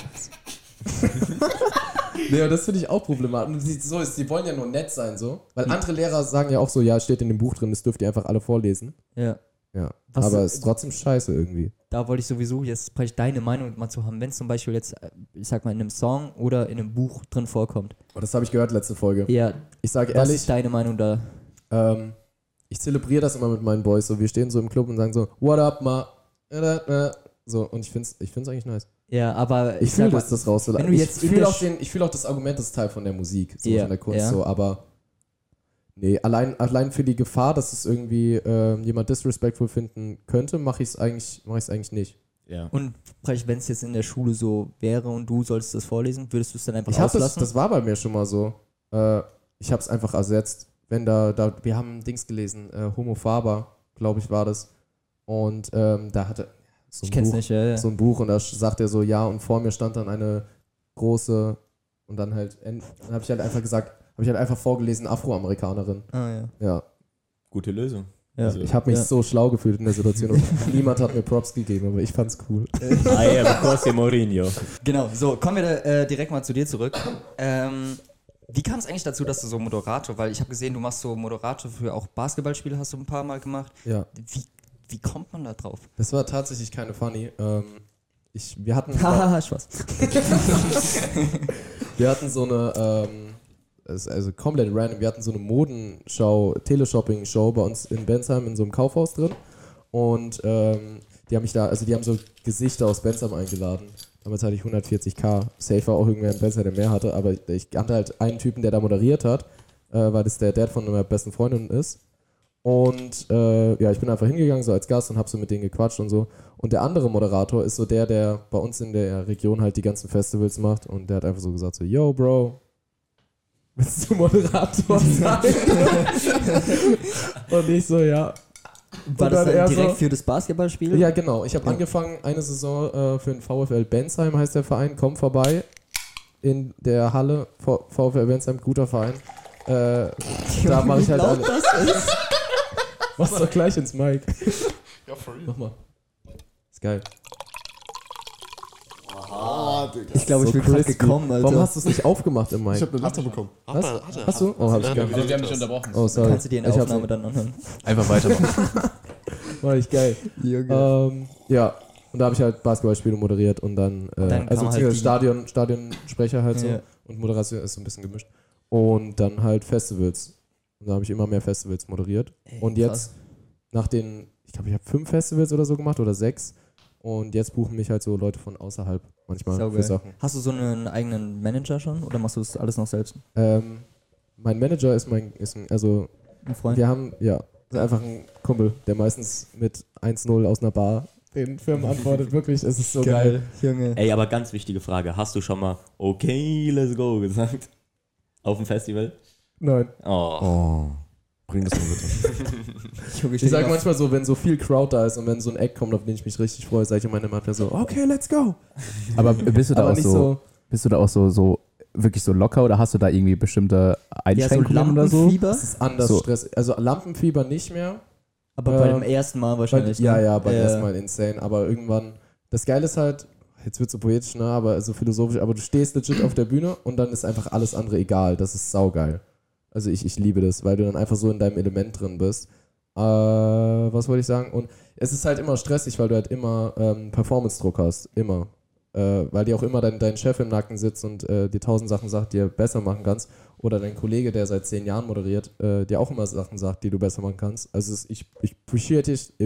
nee, und das finde ich auch problematisch. Sie- So ist, die wollen ja nur nett sein, so. Weil andere Lehrer sagen ja auch so, ja, steht in dem Buch drin, das dürft ihr einfach alle vorlesen. Ja. Ja. Was- Aber es ist trotzdem scheiße irgendwie. da wollte ich sowieso jetzt vielleicht deine Meinung mal zu haben, wenn es zum Beispiel jetzt, äh, ich sag mal, in einem Song oder in einem Buch drin vorkommt. Und das habe ich gehört letzte Folge. Ja, Ich sage was ehrlich, ist deine Meinung da? Ähm, ich zelebriere das immer mit meinen Boys. So, wir stehen so im Club und sagen so, what up, ma? Äh, äh, So, und ich finde es ich find's eigentlich nice. Ja, aber Ich sag fühle das, das raus. wenn du ich jetzt in fühle auch, den- ich fühl auch das Argument, das ist Teil von der Musik, so Ja, von der Kunst, ja. so, aber nee, allein, allein für die Gefahr, dass es irgendwie ähm, jemand disrespectful finden könnte, mache ich es eigentlich, mach ich's eigentlich nicht. Ja. Und vielleicht, wenn es jetzt in der Schule so wäre und du solltest das vorlesen, würdest du es dann einfach Ich habe das, auslassen? das war bei mir schon mal so. Äh, ich habe es einfach ersetzt. Wenn da, da, wir haben Dings gelesen, äh, Homo Faber, glaube ich, war das. Und ähm, da hatte so ein ich kenn's Buch, nicht, ja, ja. so ein Buch und da sagt er so, ja, und vor mir stand dann eine große und dann halt, dann habe ich halt einfach gesagt, habe ich halt einfach vorgelesen, Afroamerikanerin. Ah, ja. Ja, Gute Lösung. ja. Also- ich habe mich Ja. so schlau gefühlt in der Situation und niemand hat mir Props gegeben, aber ich fand's cool. I am José Mourinho. Genau, so, kommen wir da, äh, direkt mal zu dir zurück. Ähm, wie kam es eigentlich dazu, dass du so Moderator, weil ich habe gesehen, du machst so Moderator für auch Basketballspiele, hast du ein paar Mal gemacht. Ja, Wie, wie kommt man da drauf? das war tatsächlich keine funny. Ähm, ich, wir hatten Haha, Spaß. Wir hatten so eine, ähm, also komplett random, wir hatten so eine Modenschau, Teleshopping-Show bei uns in Bensheim in so einem Kaufhaus drin. Und ähm, die haben mich da, also die haben so Gesichter aus Bensheim eingeladen. Damals hatte ich 140k. Safe war auch irgendwer Bensheim, der mehr hatte, aber ich, kannte halt einen Typen, der da moderiert hat, äh, weil das der Dad von meiner besten Freundin ist. Und äh, ja, ich bin einfach hingegangen, so als Gast und hab so mit denen gequatscht und so. Und der andere Moderator ist so der, der bei uns in der Region halt die ganzen Festivals macht. Und der hat einfach so gesagt: so, Yo, Bro, willst du Moderator sein? und ich so, ja. War das dann dann direkt so- für das Basketballspiel? Ja, genau. Ich habe angefangen, eine Saison äh, für den VfL Bensheim, heißt der Verein. Komm vorbei in der Halle. V VfL Bensheim, guter Verein. Äh, da mache ich halt alle. das ist. Mach's doch gleich ins Mic. Ja, for real. Mach mal. Ist geil. Ah, Digga. Ich glaube, ich bin gerade gekommen, Alter. Warum hast du es nicht aufgemacht im Mic? Ich habe eine Latte bekommen. Was? Hast du? Oh, hab ich gar nicht. Wir haben dich unterbrochen. Oh, sorry. Kannst du dir in der Ich hab's Aufnahme dann anhören? Einfach weitermachen. War ich geil. Ähm, ja, und da habe ich halt Basketballspiele moderiert und dann, äh, dann also halt Stadion, Stadionsprecher halt so Ja. und Moderation ist so ein bisschen gemischt. Und dann halt Festivals. Und da habe ich immer mehr Festivals moderiert. Ey, und jetzt, nach den, ich glaube, ich habe fünf Festivals oder so gemacht oder sechs. Und jetzt buchen mich halt so Leute von außerhalb manchmal Saugeil. für Sachen. Hast du so einen eigenen Manager schon oder machst du das alles noch selbst? Ähm, mein Manager ist mein, ist ein, also Ein Freund. wir haben, ja, ist einfach ein Kumpel, der meistens mit 1-0 aus einer Bar den Firmen antwortet. Wirklich, es ist so geil. Junge. Ey, aber ganz wichtige Frage. Hast du schon mal okay, let's go gesagt? Auf dem Festival? Nein. Oh. Oh. Bring das mal bitte. Junge, Ich sage manchmal so, wenn so viel Crowd da ist und wenn so ein Eck kommt, auf den ich mich richtig freue, sage ich immer manchmal so, okay, let's go. Aber bist du da auch so, so, bist du da auch so, so wirklich so locker oder hast du da irgendwie bestimmte ja, so Einschränkungen oder so? Lampenfieber, es ist anders So. Stress. Also Lampenfieber nicht mehr. aber bei äh, dem ersten Mal wahrscheinlich. ja, ne? ja, beim Ja. ersten Mal insane. Aber irgendwann, das Geile ist halt, jetzt wird so poetisch, ne, aber so philosophisch, aber du stehst legit auf der Bühne und dann ist einfach alles andere egal. Das ist saugeil. Also ich, ich liebe das, weil du dann einfach so in deinem Element drin bist. Äh, was wollte ich sagen? Und es ist halt immer stressig, weil du halt immer ähm, Performance-Druck hast. Immer. Äh, weil dir auch immer dein, dein Chef im Nacken sitzt und äh, dir tausend Sachen sagt, die du besser machen kannst. Oder dein Kollege, der seit zehn Jahren moderiert, äh, dir auch immer Sachen sagt, die du besser machen kannst. Also es, ich, ich appreciate ich,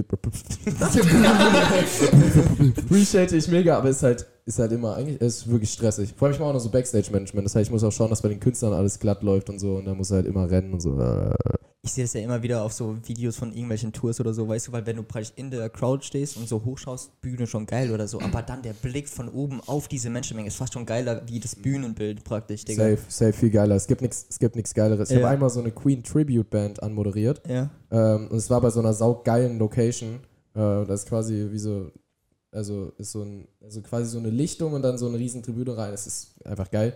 appreciate ich mega, aber es ist halt, ist halt immer, eigentlich es ist wirklich stressig. Vor allem ich mache auch noch so Backstage-Management. Das heißt, ich muss auch schauen, dass bei den Künstlern alles glatt läuft und so. Und da muss er halt immer rennen und so. Äh, Ich sehe das ja immer wieder auf so Videos von irgendwelchen Tours oder so, weißt du, weil wenn du praktisch in der Crowd stehst und so hochschaust, Bühne schon geil oder so, aber dann der Blick von oben auf diese Menschenmenge ist fast schon geiler wie das Bühnenbild praktisch, Digga. safe, safe, viel geiler. Es gibt nichts es gibt nichts Geileres. Ich Ja. habe einmal so eine Queen Tribute Band anmoderiert. Ja. Ähm, und es war bei so einer saugeilen Location. Äh, das ist quasi wie so, also ist so ein, also quasi so eine Lichtung und dann so eine riesen Tribüne rein. Es ist einfach geil.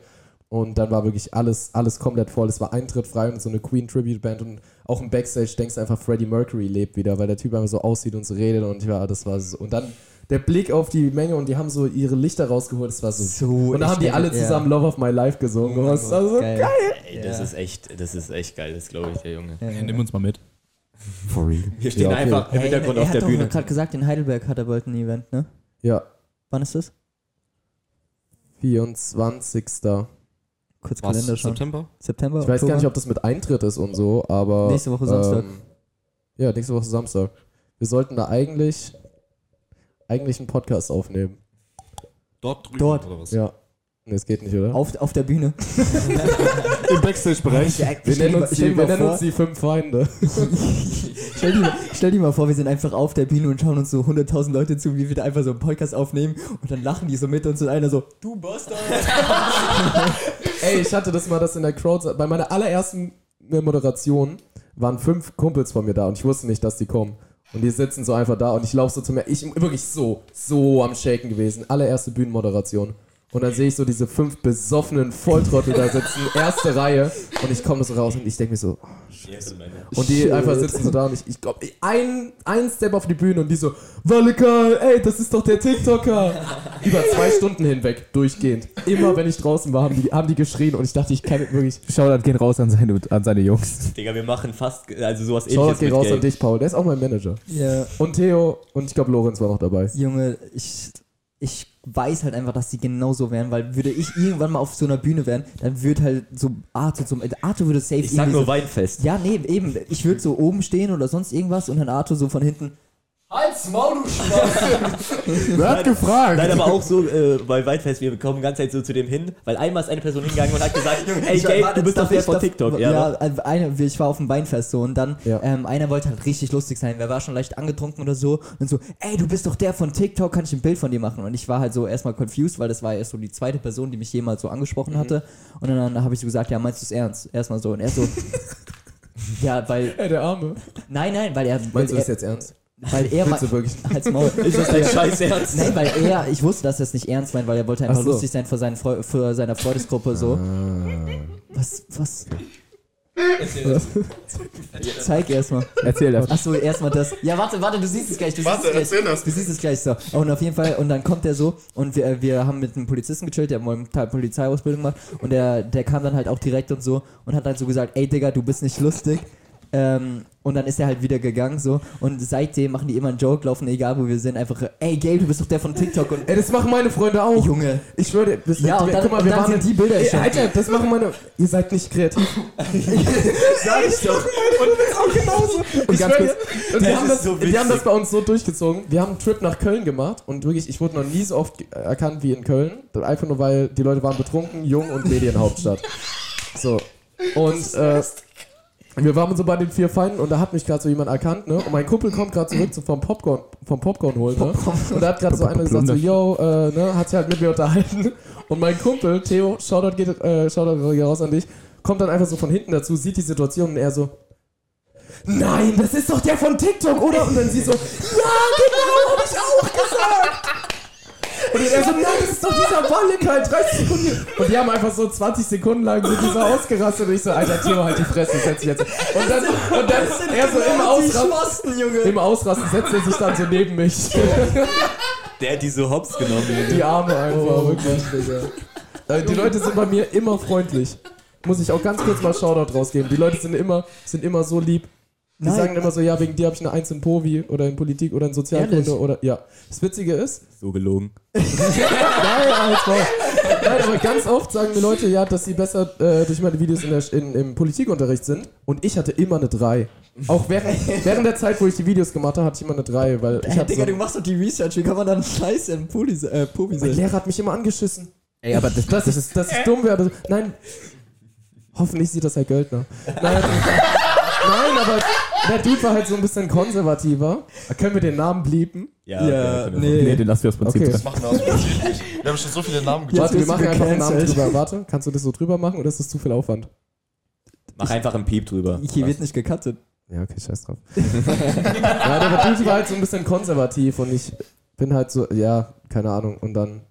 Und dann war wirklich alles, alles komplett voll. Es war Eintritt frei und so eine Queen Tribute Band und auch im Backstage denkst du einfach, Freddie Mercury lebt wieder, weil der Typ einfach so aussieht und so redet und ja, das war so. Und dann der Blick auf die Menge und die haben so ihre Lichter rausgeholt, das war so. So, und dann ich haben die alle denke, ja. zusammen Love of My Life gesungen. und das war so geil. Ey, das Ja. ist echt, das ist echt geil, das glaube ich, der Junge. Ja, ja. Nimm uns mal mit. For real. Wir stehen Ja, okay. einfach im Hey, Hintergrund er auf hat der doch Bühne. gerade gesagt, in Heidelberg hat er bald ein Event, ne? Ja, Wann ist das? 24. Kurz Kalender schauen. September? September, Ich weiß gar nicht, ob das mit Eintritt ist und so, aber. Nächste Woche Samstag. Ähm, ja, nächste Woche Samstag. Wir sollten da eigentlich, eigentlich einen Podcast aufnehmen. Dort drüben Dort. oder was? Ja. Nee, es geht nicht, oder? auf, auf der Bühne. Im Backstage-Bereich. Wir nennen, uns die, wir nennen uns die fünf Feinde. Stell dir, mal- stell dir mal vor, wir sind einfach auf der Bühne und schauen uns so 100.000 Leute zu, wie wir da einfach so einen Podcast aufnehmen und dann lachen die so mit uns und einer so, du Bastard. Ey, ich hatte das mal, das in der Crowd. Bei meiner allerersten Moderation waren fünf Kumpels von mir da und ich wusste nicht, dass die kommen. Und die sitzen so einfach da und ich laufe so zu mir. Ich bin wirklich so, so am Shaken gewesen. Allererste Bühnenmoderation. Und dann sehe ich so diese fünf besoffenen Volltrottel da sitzen, erste Reihe. Und ich komme so raus und ich denke mir so, und die einfach sitzen so da und ich, ich glaube, ein, ein Step auf die Bühne und die so, Walika, ey, das ist doch der TikToker. Über zwei Stunden hinweg, durchgehend. Immer wenn ich draußen war, haben die, haben die geschrien und ich dachte, ich kann wirklich. Shoutout gehen raus an seine, an seine Jungs. Digga, wir machen fast, also sowas Shoutout ähnliches geht mit raus Gabe. an dich, Paul. Der ist auch mein Manager. Ja, Und Theo und ich glaube, Lorenz war noch dabei. Junge, ich, ich weiß halt einfach, dass die genauso wären, weil würde ich irgendwann mal auf so einer Bühne wären, dann würde halt so Arthur zum, Arthur würde safe Ich sag nur so, Weinfest. Ja, nee, eben. Ich würde so oben stehen oder sonst irgendwas und dann Arthur so von hinten. Halt's Maul, du! Wer hat gefragt? Nein, aber auch so äh, bei Weinfest, wir kommen die ganze Zeit so zu dem hin, weil einmal ist eine Person hingegangen und hat gesagt, ey Gabe, du bist doch der von TikTok. Ja, Ja, also eine, ich war auf dem Weinfest so und dann Ja. ähm, einer wollte halt richtig lustig sein, wer war schon leicht angetrunken oder so und so, ey, du bist doch der von TikTok, kann ich ein Bild von dir machen? Und ich war halt so erstmal confused, weil das war erst so die zweite Person, die mich jemals so angesprochen hatte und dann, dann habe ich so gesagt, ja, meinst du es ernst? Erstmal so und er so, ja, weil, Ey, der Arme. nein, nein, weil er, weil Meinst du das er, jetzt ernst? Weil er, Willst du wirklich? halt's Maul. ist das dein Scheiß Ernst? Nein, weil er, ich wusste, dass er es nicht ernst meint, weil er wollte einfach Ach so. lustig sein für, seinen Freu für seine Freundesgruppe so. Ah. Was, was? Zeig erstmal. Erzähl das. Achso, erstmal das. Ja, warte, warte, du siehst es gleich. Du Warte, siehst es gleich. erzähl das. Du siehst es gleich so. Und auf jeden Fall, und dann kommt er so und wir, wir haben mit einem Polizisten gechillt, der hat momentan Polizeiausbildung gemacht und der, der kam dann halt auch direkt und so und hat dann so gesagt, ey Digga, du bist nicht lustig. Ähm, und dann ist er halt wieder gegangen so und seitdem machen die immer einen Joke, laufen egal wo wir sind, einfach, ey Gabe, du bist doch der von TikTok und Ey, das machen meine Freunde auch. Junge. Ich schwöre dir, das Ja, und dann- guck mal, und wir dann waren sind die Bilder Ey, schon. Alter, das machen meine. Ihr seid nicht kreativ. Sag ich doch. auch genauso. Und, ganz schwör dir, kurz- und wir, Das haben das, so wir haben das bei uns so durchgezogen. Wir haben einen Trip nach Köln gemacht und wirklich, ich wurde noch nie so oft erkannt wie in Köln. Einfach nur, weil die Leute waren betrunken, jung und Medienhauptstadt. So. Und äh, wir waren so bei den vier Feinden und da hat mich gerade so jemand erkannt, ne? Und mein Kumpel kommt gerade zurück so vom Popcorn, vom Popcorn holen, ne? Und da hat gerade so einer gesagt, so, yo, äh, ne, hat sich halt mit mir unterhalten. Und mein Kumpel, Theo, Shoutout geht, äh, Shoutout geht raus an dich, kommt dann einfach so von hinten dazu, sieht die Situation und er so, nein, das ist doch der von TikTok, oder? Und dann sie so, ja, genau, hab ich auch gesagt. Und er so, nein, das ist doch dieser halt, 30 Sekunden. Und die haben einfach so 20 Sekunden lang sind die so ausgerastet und ich so, Alter, Theo, halt die Fresse, setz dich jetzt. Und dann, und dann er so im Ausrasten, im Ausrasten setzt er sich dann so neben mich. Der hat die so hops genommen. Junge. Die Arme einfach, wirklich, Digga. Äh, Die Leute sind bei mir immer freundlich. Muss ich auch ganz kurz mal Shoutout rausgeben. Die Leute sind immer, sind immer so lieb. Die Nein. sagen immer so, ja, wegen dir habe ich eine Eins in Povi oder in Politik oder in Sozialkunde oder, ja. Das Witzige ist, So gelogen. Nein, Alter. Nein, aber ganz oft sagen mir Leute ja, dass sie besser äh, durch meine Videos in der, in, im Politikunterricht sind. Und ich hatte immer eine 3. Auch während, während der Zeit, wo ich die Videos gemacht habe, hatte ich immer eine 3, weil ich hab Digga, so, du machst doch die Research. Wie kann man dann Scheiße in Puli, äh, mein sein? Lehrer hat mich immer angeschissen. Ey, aber das, Dass ich, dass ich dumm werde. Nein, hoffentlich sieht das Herr Göldner. Nein, nein, aber der Dude war halt so ein bisschen konservativer. Können wir den Namen blieben? Ja, Ja, okay, nee. nee, den lassen wir aus Prinzip Okay. drin. Machen wir aus Prinzip nicht. Wir haben schon so viele Namen Ja, Warte, wir machen einfach einen Namen drüber. Warte, kannst du das so drüber machen oder ist das zu viel Aufwand? Mach einfach einen Piep drüber. Hier wird nicht gecuttet. Ja, okay, scheiß drauf. ja, der Dude war halt so ein bisschen konservativ und ich bin halt so, ja, keine Ahnung. Und dann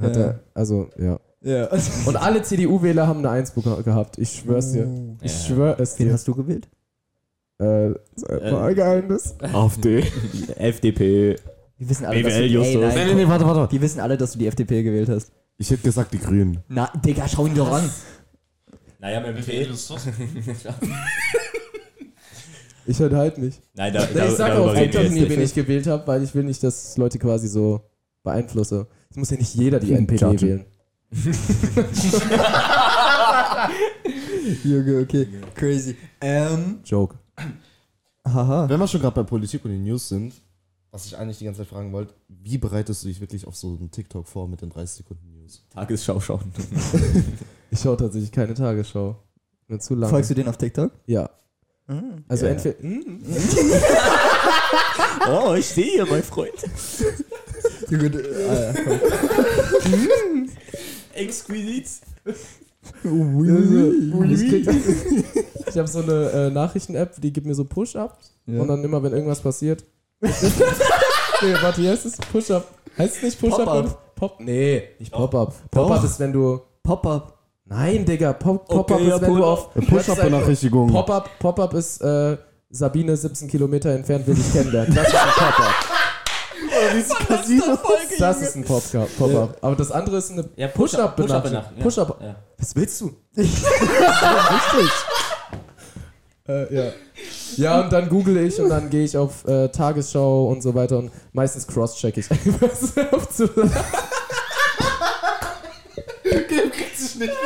hat Ja. er, also, ja. Ja. Und alle CDU-Wähler haben eine Eins gehabt. Ich schwör's dir. Ich Ja. schwör es Wen dir. hast du gewählt? Äh, mal ein Geheimnis. AfD. FDP. Wir wissen alle, dass du, BWL ey. Nee, nein, nee, nee, warte, warte. Wir wissen alle, dass du die FDP gewählt hast. Ich hätte gesagt, die Grünen. Na, Digga, schau ihn doch an. Naja, mit BWL. Ich enthalte mich. Nein, da, da, ich sag darüber auch reden wir jetzt nicht. wen ich gewählt habe, weil ich will nicht, dass Leute quasi so beeinflusse. Es muss ja nicht jeder die Hm, NPD Charge. wählen. Junge, okay. Crazy. Ähm, Joke. Haha. Wenn wir schon gerade bei Politik und den News sind, was ich eigentlich die ganze Zeit fragen wollte, wie bereitest du dich wirklich auf so einen TikTok vor mit den 30 Sekunden News? Tagesschau schauen. Ich schaue tatsächlich keine Tagesschau. Nur zu lange. Folgst du den auf TikTok? Ja. Also Ja. entweder. Mm, Oh, ich sehe, mein Freund. Äh, komm. Ich, ich habe so eine äh, Nachrichten-App, die gibt mir so Push-Ups. Ja. Und dann immer, wenn irgendwas passiert. nee, warte, wie heißt es? Push-Up. Heißt es nicht Push-Up? Pop-up. Pop nee, nicht Pop-Up. Pop-Up ist, wenn du. Pop-up. Nein, Digga, Pop- Pop-Up Okay, ja, ist, wenn du auf. Push-Up-Benachrichtigung. Pop-Up Pop ist äh, Sabine 17 Kilometer entfernt, will dich kennenlernen. Das ist ein Pop-Up. Das ist ein Pop-Up. Pop Aber das andere ist eine Ja, Push-Up-Benachrichtigung. Push-Up. Push-Up. Ja. Was willst du? Richtig. äh, ja. Ja, und dann google ich und dann gehe ich auf äh, Tagesschau und so weiter und meistens cross-check ich einfach zu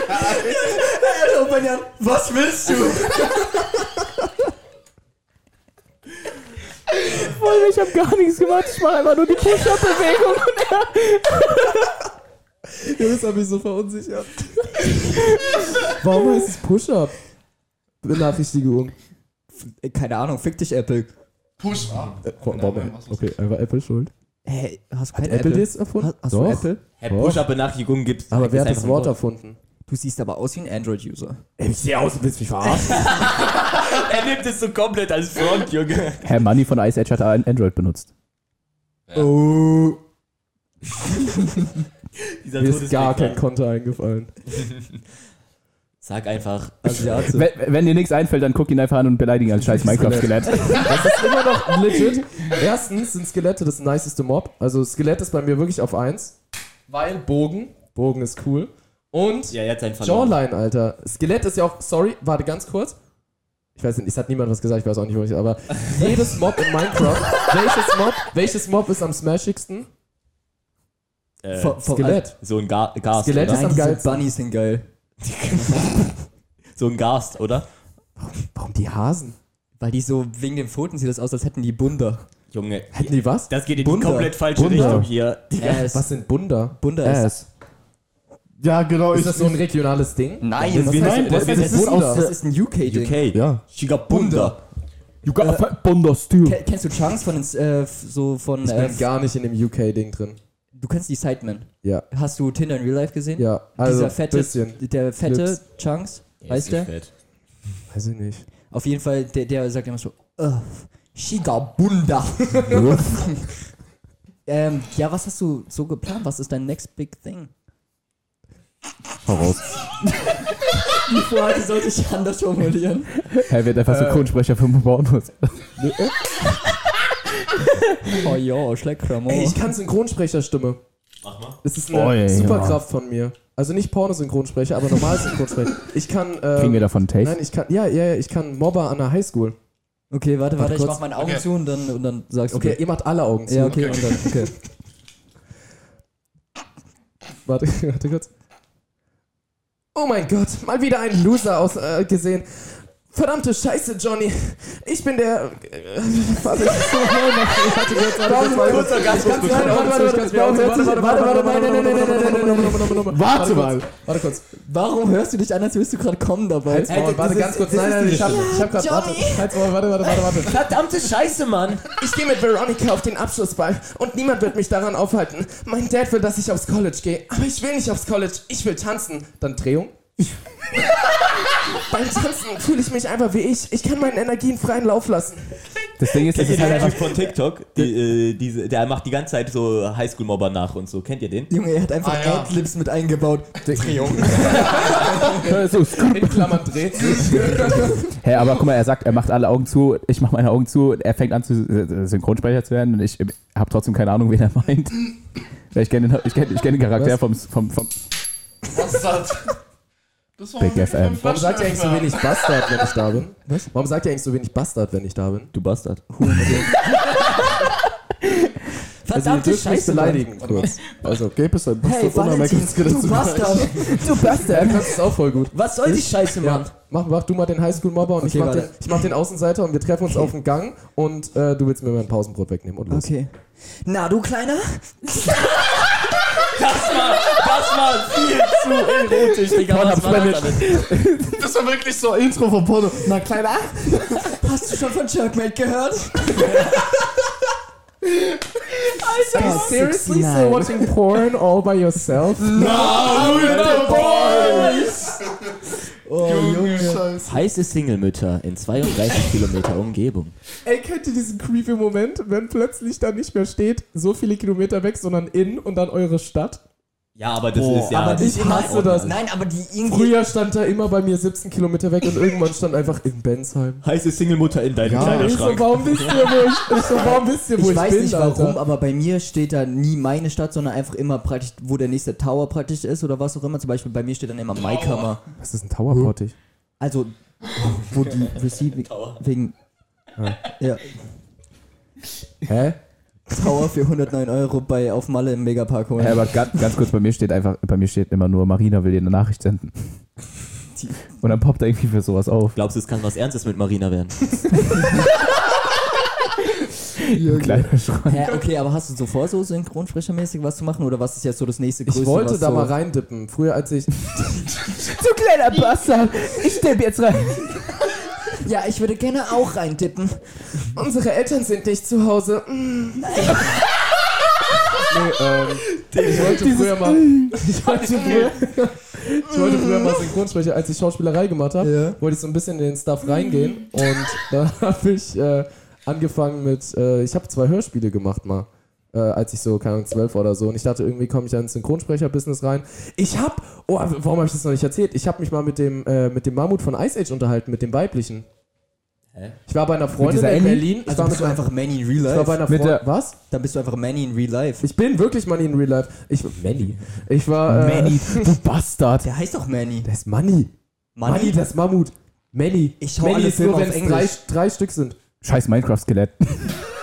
Hallo, Benjan, was willst du? Ich habe gar nichts gemacht, ich mache einfach nur die Push-Up-Bewegung. Das hat mich so verunsichert. Warum heißt es Push-Up? Benachrichtigung. Äh, Keine Ahnung, fick dich, Apple. Push up. Äh, warum? Okay, einfach Apple schuld. Hey, hast du Hat kein Apple, Apple? das erfunden? Hast, hast Doch. du Apple? Hey. Push-Up-Benachrichtigung gibt's. Aber wer hat das Wort erfunden? Du siehst aber aus wie ein Android-User. Ich sehe aus, du willst mich verarschen. Er nimmt es so komplett als Front, Junge. Herr Money von Ice Age hat ein Android benutzt. Oh. Dieser Mir ist gar kein. Konto eingefallen. Sag einfach. Asiate. Wenn, wenn dir nichts einfällt, dann guck ihn einfach an und beleidige ihn als scheiß Minecraft-Skelett. Das ist immer noch legit. Erstens sind Skelette das niceste Mob. Also Skelett ist bei mir wirklich auf 1. Weil Bogen. Bogen ist cool. Und Ja, jetzt ein. Jawline, Alter. Skelett ist ja auch. Sorry, warte ganz kurz. Ich weiß nicht, es hat niemand was gesagt, ich weiß auch nicht, wo ich. Aber jedes Mob in Minecraft. welches Mob, welches Mob ist am smashigsten? Äh, Skelett. so ein Ga Gast. Skelett oder? ist am Nein, diese geilsten. Bunnies sind geil. So ein Gast, oder? Warum die Hasen? Weil die so, wegen den Pfoten sieht das aus, als hätten die Bunder. Junge. Hätten die was? Das geht in die Bunder. komplett falsche Bunder. Richtung hier. Ass. Was sind Bunder? Bunder ist. Ja, genau. Ist das so ein regionales Ding? Nein, das, heißt- nein, das, das, das ist, Wunder? das ist ein UK-Ding. UK. Ja. Shigabunda. You got a Bondo Steel. Ke- Kennst du Chunks von den, äh, so von, Ich äh, bin gar nicht in dem UK-Ding drin. du kennst die Sidemen. Ja, Hast du Tinder in Real Life gesehen? ja. Also, Dieser fette, bisschen. der fette Clips. Chunks, heißt der? Weiß ich nicht. Auf jeden Fall, der, der sagt immer so, äh, Shigabunda. ähm, ja, was hast du so geplant? Was ist dein next big thing? Voraus. Die Frage sollte ich anders formulieren. Er wird einfach Synchronsprecher für Pornos. Oh ja, Schleckkrammer. Ey, ich kann Synchronsprecherstimme. Mach mal. Das ist eine Oh, ja, ja. Superkraft von mir. Also nicht Pornosynchronsprecher, aber normal Synchronsprecher. Ich kann. Ähm, Kriegen wir davon Taste? Nein, ich kann. Ja, ja, ja, ich kann Mobber an der Highschool. Okay, warte, warte, ich mach meine Augen zu und dann, und dann sagst Okay, du. ihr macht alle Augen zu. Ja, okay, und dann, okay. Warte, warte kurz. Oh mein Gott, mal wieder ein Loser aus, äh, gesehen. Verdammte Scheiße, Johnny. Ich bin der. Warte, warte, warte, warte, warte, Warte warte, Warte kurz. Warum hörst du dich an, als würdest du gerade kommen dabei? Warte ganz kurz. Nein, nein, ich hab warte, Warte, warte, warte, warte. Verdammte Scheiße, Mann. Ich gehe mit Veronica auf den Abschlussball und niemand wird mich daran aufhalten. Mein Dad will, dass ich aufs College gehe, aber ich will nicht aufs College. Ich will tanzen. Dann Drehung? Beim Tanzen fühle ich mich einfach wie ich. Ich kann meinen Energien freien Lauf lassen. Das Ding ist, das Kennt ihr ist halt den einfach. Typ von TikTok? Die, äh, diese, der macht die ganze Zeit so Highschool-Mobber nach und so. Kennt ihr den? Junge, er hat einfach Ah, ja. Adlibs mit eingebaut. So, In Klammern Dreh. Hä, aber guck mal, er sagt, er macht alle Augen zu, ich mache meine Augen zu, er fängt an zu äh, Synchronsprecher zu werden und ich habe trotzdem keine Ahnung, wen er meint. Weil ich kenne den, ich kenn, ich kenn den Charakter Was? vom, vom, vom Bastard. Das war Big wirklich FM. Warum sagt ihr eigentlich so wenig Bastard, wenn ich da bin? Was? Warum sagt ihr eigentlich so wenig Bastard, wenn ich da bin? Du Bastard. Also, Verdammte mich Scheiße, beleidigen, kurz. Also, Gabe ist ein Hey, Bastard ohne Valentin, du Bastard. Du er Bastard. kann es auch voll gut. Was soll die Scheiße, Mann? Ja, mach, mach du mal den Highschool-Mobber und Okay, ich, mach den, ich mach den Außenseiter und wir treffen uns auf dem Gang und äh, du willst mir mein Pausenbrot wegnehmen und los. Okay. Na, du Kleiner? Das war, das war viel zu erotisch, Digga. Was war das alles? Das war wirklich so ein Intro von Porno. Na, kleiner. Hast du schon von Jerkmate gehört? Are you seriously still watching porn all by yourself? Oh, Junge. Scheiße. Heiße Single-Mütter in 32 Kilometer Umgebung. Ey, kennt ihr diesen creepy Moment, wenn plötzlich da nicht mehr steht, so viele Kilometer weg, sondern in und dann eure Stadt? Ja, aber das ist ja. aber ich hasse das. Nein, aber die irgendwie. Früher stand da immer bei mir 17 Kilometer weg und irgendwann stand einfach in Bensheim. Heiße Single-Mutter in deinem Ja, ich so, Kleiderschrank. warum wisst ihr, wo ich, ich so, warum wisst ihr, wo Ich ich, weiß bin, nicht warum, Alter? aber bei mir steht da nie meine Stadt, sondern einfach immer praktisch, wo der nächste Tower praktisch ist oder was auch immer. Zum Beispiel bei mir steht dann immer Maikammer. Was ist ein Towerportig? Also, wo die Receive wegen. Ja, Hä? Tower für 109 Euro bei auf Malle im Megapark holen. Ja, aber ganz, ganz kurz, bei mir steht einfach, bei mir steht immer nur, Marina will dir eine Nachricht senden. Und dann poppt er irgendwie für sowas auf. Glaubst du, es kann was Ernstes mit Marina werden? Kleiner Schrank. Hä, okay, aber hast du so vor, so synchronsprechermäßig was zu machen oder was ist jetzt so das nächste größte? Ich wollte was da so mal reindippen. Früher, als ich. Du kleiner Bastard, ich stepp jetzt rein. Ja, ich würde gerne auch reintippen. Unsere Eltern sind nicht zu Hause. Mm. nee, ähm, ich wollte früher mal. Ich wollte früher, ich wollte früher mal Synchronsprecher, als ich Schauspielerei gemacht habe, Ja. wollte ich so ein bisschen in den Stuff reingehen und da habe ich äh, angefangen mit, äh, ich habe zwei Hörspiele gemacht mal. Äh, als ich so, keine Ahnung, zwölf oder so. Und ich dachte, irgendwie komme ich da ins Synchronsprecher-Business rein. Ich hab, oh, warum habe ich das noch nicht erzählt? Ich habe mich mal mit dem, äh, mit dem Mammut von Ice Age unterhalten, mit dem weiblichen. Hä? Ich war bei einer Freundin in? Berlin. Ich Also war bist du einfach Manny in Real ich war bei Life. einer Mit Freundin. der- Was? Dann bist du einfach Manny in Real Life. Ich bin wirklich Money in Real Life. Ich Manny. Ich war äh, Manny, du Bastard. Der heißt doch Manny. Das ist Money. Money, Manny? das ist Mammut. Manny. Ich schau Manny alle ist Filme nur, auf wenn es Englisch. drei, drei Stück sind. Scheiß Minecraft-Skelett.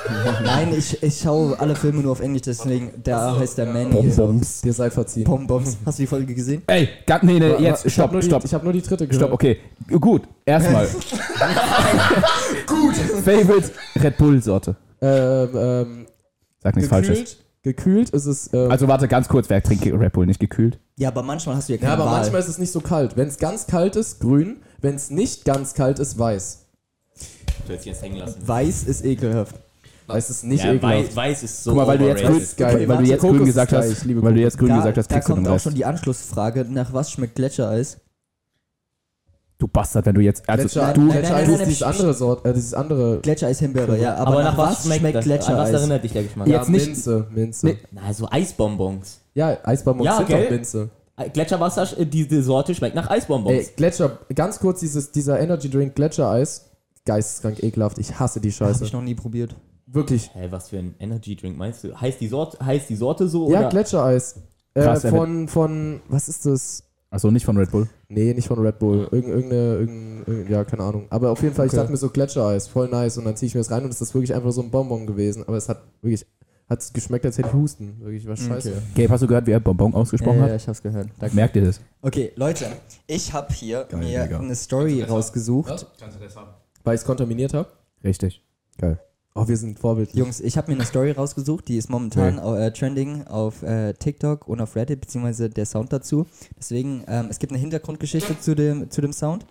Nein, ich, ich schaue alle Filme nur auf Englisch, deswegen der heißt der Manny. Bonbons. Dir seid verziehen. Bonbons. Hast du die Folge gesehen? Ey, ga- nee, nee, jetzt, ich hab stopp, nur stopp, ich habe nur die dritte gehört. stopp, okay. Gut, erstmal. Gut. Favorite Red Bull-Sorte. Ähm, ähm, Sag nichts Falsches. gekühlt. Gekühlt ist es. Ähm, Also warte, ganz kurz, wer trinkt Red Bull nicht gekühlt? Ja, aber manchmal hast du ja keine ja, aber Wahl. manchmal ist es nicht so kalt. Wenn es ganz kalt ist, grün. Wenn es nicht ganz kalt ist, weiß. Du hättest ihn jetzt hängen lassen. Weiß ist ekelhaft. Weiß ist nicht Ja, ekelhaft. weiß, weiß ist so Guck mal, weil du jetzt grün, geil. weil du jetzt grün ist gesagt geil, hast, ich liebe weil du jetzt grün Da, gesagt hast, da kriegst du kommt den auch schon die Anschlussfrage, nach was schmeckt Gletschereis? Du Bastard, wenn du jetzt, also Gletscher, du, nein, Gletscher nein, ist nein, dieses nein, andere Sort, äh, dieses andere. Gletschereis Himbeere, ja. Aber, Aber nach was schmeckt, das? An was Gletschereis? erinnert dich der Geschmack? Jetzt ja, nicht- Minze, Minze. Nee. Na, so Eisbonbons. Ja, Eisbonbons Ja, sind gell? doch Minze. Gletscherwasser, äh, diese Sorte schmeckt nach Eisbonbons. Ey, Gletscher, ganz kurz, dieses, dieser Energy Drink Gletschereis, geisteskrank ekelhaft. Ich hasse die Habe Scheiße. ich noch nie probiert. Wirklich. Hä, was für ein Energy Drink meinst du? Heißt die Sorte, heißt die Sorte so Ja, oder? Gletschereis. Äh, Krass, ja, von, von, was ist das? achso, nicht von Red Bull. Nee, nicht von Red Bull. Irgend, irgendeine, irgendein, irgendein, ja, keine Ahnung. Aber auf jeden Fall, ich Okay. dachte mir so Gletschereis, voll nice. Und dann ziehe ich mir das rein und es ist wirklich einfach so ein Bonbon gewesen. Aber es hat wirklich, hat geschmeckt, als hätte ich Husten. Wirklich, war scheiße. Okay. Gabe, hast du gehört, wie er Bonbon ausgesprochen Ja, ja, hat? ich hab's gehört. Danke. Merkt ihr das? Okay, Leute, ich habe hier Geil, mir mega. eine Story rausgesucht. Weil ich es kontaminiert habe? Richtig. Oh, wir sind vorbildlich. Jungs, ich habe mir eine Story rausgesucht, die ist momentan äh, trending auf äh, TikTok und auf Reddit, beziehungsweise der Sound dazu. Deswegen, ähm, es gibt eine Hintergrundgeschichte zu dem, zu dem Sound.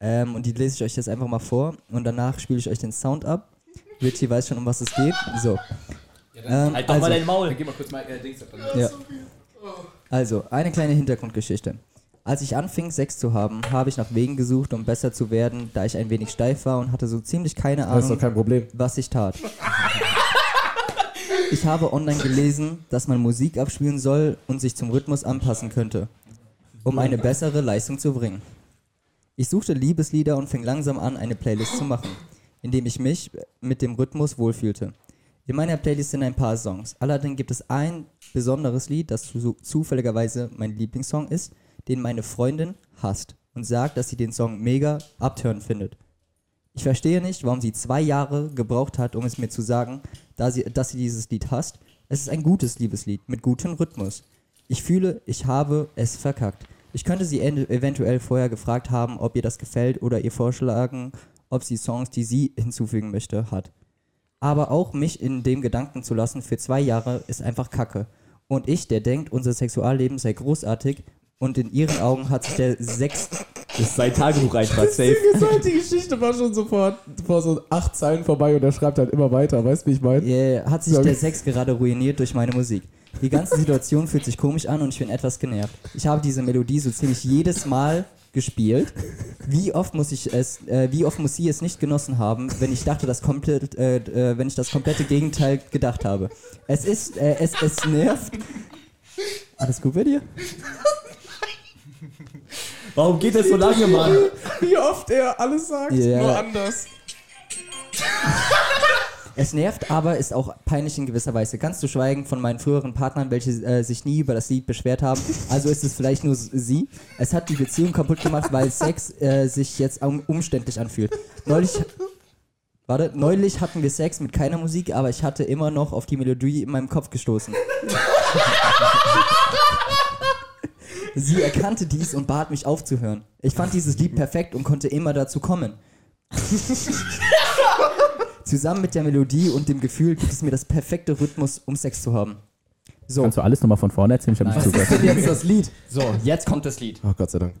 Ähm, und die lese ich euch jetzt einfach mal vor und danach spiele ich euch den Sound ab. Richie weiß schon, um was es geht. So. Ähm, Halt doch also, mal dein Maul. Geh mal kurz mal äh, Dings ja. Also, eine kleine Hintergrundgeschichte. Als ich anfing, Sex zu haben, habe ich nach Wegen gesucht, um besser zu werden, da ich ein wenig steif war und hatte so ziemlich keine Ahnung, kein was ich tat. Ich habe online gelesen, dass man Musik abspielen soll und sich zum Rhythmus anpassen könnte, um eine bessere Leistung zu bringen. Ich suchte Liebeslieder und fing langsam an, eine Playlist zu machen, indem ich mich mit dem Rhythmus wohlfühlte. In meiner Playlist sind ein paar Songs. Allerdings gibt es ein besonderes Lied, das zu zufälligerweise mein Lieblingssong ist, den meine Freundin hasst und sagt, dass sie den Song mega abturn findet. Ich verstehe nicht, warum sie zwei Jahre gebraucht hat, um es mir zu sagen, da sie, dass sie dieses Lied hasst. Es ist ein gutes Liebeslied mit gutem Rhythmus. Ich fühle, ich habe es verkackt. Ich könnte sie en- eventuell vorher gefragt haben, ob ihr das gefällt oder ihr vorschlagen, ob sie Songs, die sie hinzufügen möchte, hat. Aber auch mich in dem Gedanken zu lassen für zwei Jahre ist einfach Kacke. Und ich, der denkt, unser Sexualleben sei großartig und in ihren Augen hat sich der Sex Das ist sein Tagebucheintrag, safe. gesagt, die Geschichte war schon sofort vor so acht Zeilen vorbei und er schreibt halt immer weiter. Weißt du, wie ich meine? Yeah, hat sich Sag- der Sex gerade ruiniert durch meine Musik. Die ganze Situation fühlt sich komisch an und ich bin etwas genervt. Ich habe diese Melodie so ziemlich jedes Mal gespielt. Wie oft muss ich es, äh, wie oft muss sie es nicht genossen haben, wenn ich dachte, das komplett, äh, äh, wenn ich das komplette Gegenteil gedacht habe. Es ist, äh, es, es nervt. Alles gut bei dir? Warum geht das so lange, Mann? Wie oft er alles sagt, Ja. nur anders. Es nervt, aber ist auch peinlich in gewisser Weise. Ganz zu schweigen von meinen früheren Partnern, welche äh, sich nie über das Lied beschwert haben. Also ist es vielleicht nur sie. Es hat die Beziehung kaputt gemacht, weil Sex äh, sich jetzt um, umständlich anfühlt. Neulich. Warte, neulich hatten wir Sex mit keiner Musik, aber ich hatte immer noch auf die Melodie in meinem Kopf gestoßen. Sie erkannte dies und bat mich aufzuhören. Ich fand dieses Lied perfekt und konnte immer dazu kommen. Zusammen mit der Melodie und dem Gefühl gibt es mir das perfekte Rhythmus, um Sex zu haben. So, Kannst du alles nochmal von vorne erzählen? Ich habe nicht was ist zugehört. denn jetzt das Lied? So, jetzt kommt das Lied. Oh Gott sei Dank.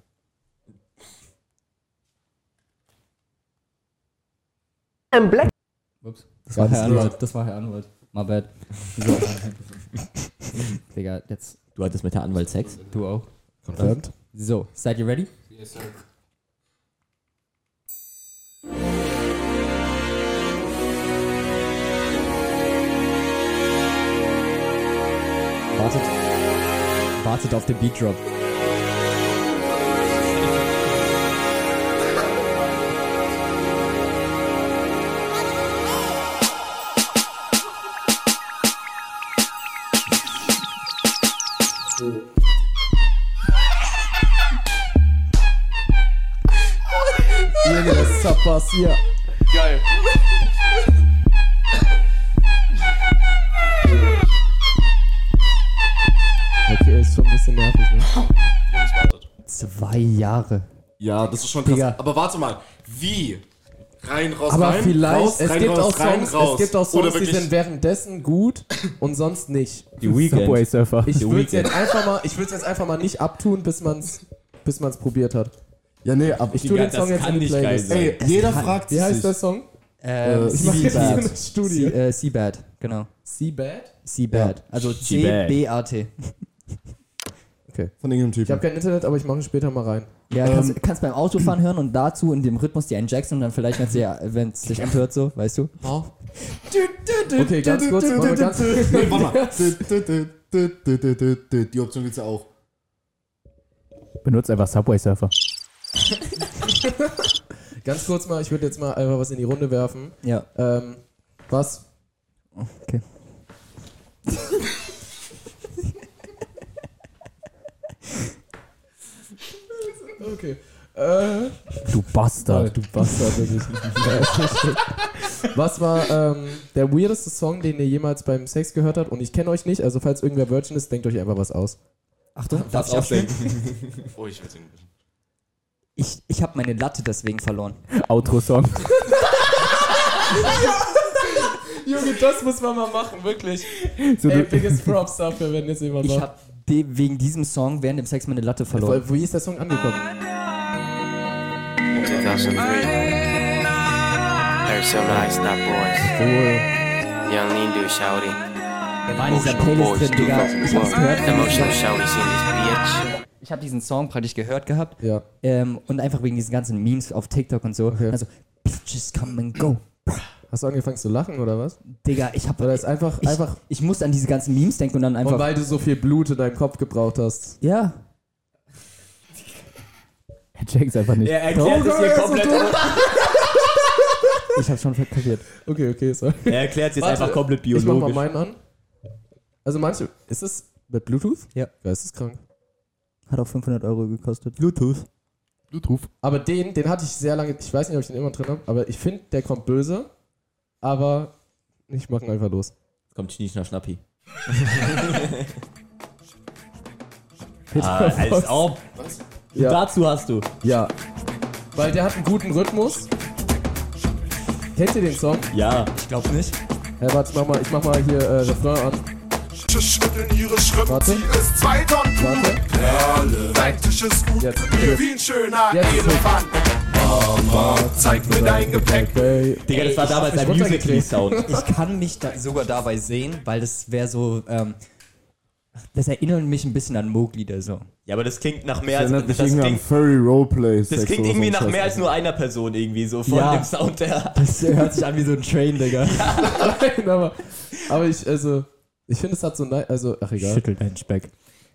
Ups, das war Herr Anwalt, das war Herr Anwalt. My bad. So. Digga, jetzt Du hattest mit der Anwalt Sex? du auch. Confirmed. So, seid ihr ready? Wartet. Wartet auf den Beat Drop. Das ist Zappers hier. Geil. Okay, ist schon ein bisschen nervig, ne? Jungs, wartet. Zwei Jahre. Ja, das ist schon krass. Digga. Aber warte mal, wie? Rein, raus, Aber rein, vielleicht, raus, es, rein, gibt raus, auch rein, Songs, raus. es gibt auch Songs, die sind währenddessen gut und sonst nicht. Die Weekend. Subway Surfer. Ich würde es jetzt einfach mal, ich jetzt einfach mal nicht abtun, bis man es bis man's probiert hat. Ja, nee, aber Ich tue den Song jetzt kann in die nicht geil Playlist. sein. Ey, jeder fragt Wie heißt der. Song? Ähm, Ich mache jetzt so Seabad. eine Studie. Sea- äh, Seabad, genau. Seabad? Seabad. Also. C-B-A-T. Von irgendeinem Ich habe Typen. kein Internet, aber ich mache ihn später mal rein. Ja, Ähm, kannst, kannst beim Autofahren hören und dazu in dem Rhythmus die einen Jackson und dann vielleicht, wenn es sich anhört, so, weißt du? Okay, ganz kurz. ganz, Nee, warte mal. Die Option gibt's ja auch. Benutzt einfach Subway Surfer. ganz kurz mal, ich würde jetzt mal einfach was in die Runde werfen. Ja. Ähm, was? Okay. Okay. Äh, Du Bastard. du Bastard, wirklich. Was war ähm, der weirdeste Song, den ihr jemals beim Sex gehört habt? Und ich kenne euch nicht, also falls irgendwer Virgin ist, denkt euch einfach was aus. Achtung, darf ich abspielen? Oh, ich will singen. Ich, ich habe meine Latte deswegen verloren. Outro-Song. Junge, das muss man mal machen, wirklich. So, Ey, biggest Props dafür, wenn jetzt jemand Ich macht. habe wegen diesem Song während dem Sex meine Latte verloren. Wo, wie ist der Song angekommen? 2003. Heard some nice not boys. Young lean dude shouty. Der war in dieser Playlist drin, Digga. Ich hab's gehört. Emotional shouty seen this bitch. Ich habe diesen Song praktisch gehört gehabt. Ja. Ähm, und einfach wegen diesen ganzen Memes auf TikTok und so. Okay. Also, Bitches come and go. Hast du angefangen zu lachen oder was? Digga, ich hab. Oder ist einfach, Ich, einfach ich musste an diese ganzen Memes denken und dann einfach. und weil du so viel Blut in deinem Kopf gebraucht hast. ja. er checkt's einfach nicht. Er erklärt es hier komplett. Ich habe schon kapiert. Okay, okay, sorry. Er erklärt es jetzt Warte, einfach komplett Ich mach mal biologisch. meinen an. Also manche, ist es mit Bluetooth? Ja. Geisteskrank. Hat auch 500 Euro gekostet. Bluetooth. Bluetooth. Aber den, den hatte ich sehr lange, ich weiß nicht, ob ich den immer drin habe, aber ich finde, der kommt böse, aber ich mach ihn einfach los. Kommt Schnisch nach Schnappi. Ah, als ob. Ja. Dazu hast du. Ja. Weil der hat einen guten Rhythmus. Kennt ihr den Song? Ja. Ich glaube nicht. Hey, warte, ich mach mal, ich mach mal hier äh, Refrain an. Schütteln ihre Schritte, Warte. sie ist zwei Tonnen Warte. Perle. Dein Tisch ist gut, Jetzt. wie ein schöner Jetzt. Elefant. Mama, zeig mir dein Gepäck. Digga, das war damals ich ein runtergekriegt. Musical.ly-Sound. Ich kann mich da sogar dabei sehen, weil das wäre so. Ähm, das erinnert mich ein bisschen an Mowgli, der Song. Ja, aber das klingt nach mehr Das als. Das irgendwie an klingt, Furry Roleplay. das klingt irgendwie nach mehr als nur einer Person irgendwie so von Ja. dem Sound her. Das hört sich an wie so ein Train, Digga. Nein, aber, aber ich, also, ich finde, es hat so, nei- also, ach egal. Schüttelt deinen Speck.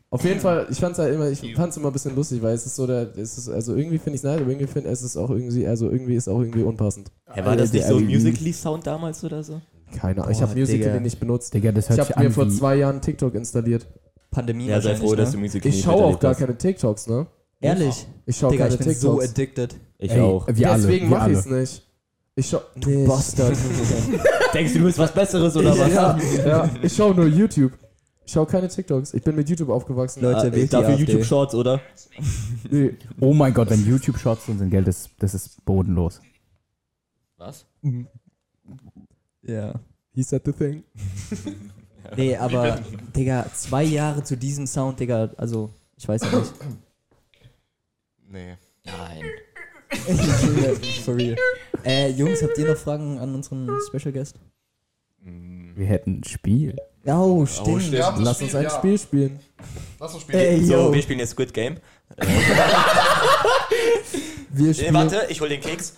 Auf jeden Fall, ich fand's halt immer, ich fand's immer ein bisschen lustig, weil es ist so der, es ist, also irgendwie finde ich es nice, aber irgendwie finde es ist auch irgendwie, also irgendwie ist auch irgendwie unpassend. Ja, war das die nicht so ein. Musical.ly-Sound damals oder so? Keine Ahnung, ich habe Musical.ly nicht benutzt. Digga, das hört Ich habe mir vor zwei Jahren TikTok installiert. Pandemie Ja, sei froh, dass du ne? Musical.ly Ich schaue auch gar keine TikToks, ne? Ehrlich? Ich schaue keine ich bin TikToks. so addicted. Ich Ey, auch. Wir alle. Deswegen mache ich es nicht. Ich schau, Du Bastard. Denkst du, du bist was Besseres oder was? ja, ja, ich schaue nur YouTube. Ich schaue keine TikToks. Ich bin mit YouTube aufgewachsen. Leute, Ah, dafür. YouTube Shorts, oder? Nee. Oh mein Gott, wenn YouTube-Shorts drin sind, Geld, das, das ist bodenlos. Was? Ja. He said the thing. Nee, aber, Digga, zwei Jahre zu diesem Sound, Digga, also, ich weiß ja nicht. Nee. Nein. For real. Äh, Jungs, habt ihr noch Fragen an unseren Special Guest? Wir hätten ein Spiel. Oh, stimmt. stimmt. Ja, Lass Spiel, uns ein ja. Spiel spielen. Lass uns spielen. Ey, So, wir spielen jetzt Squid Game. Wir Nee, spielen warte, ich hol den Keks.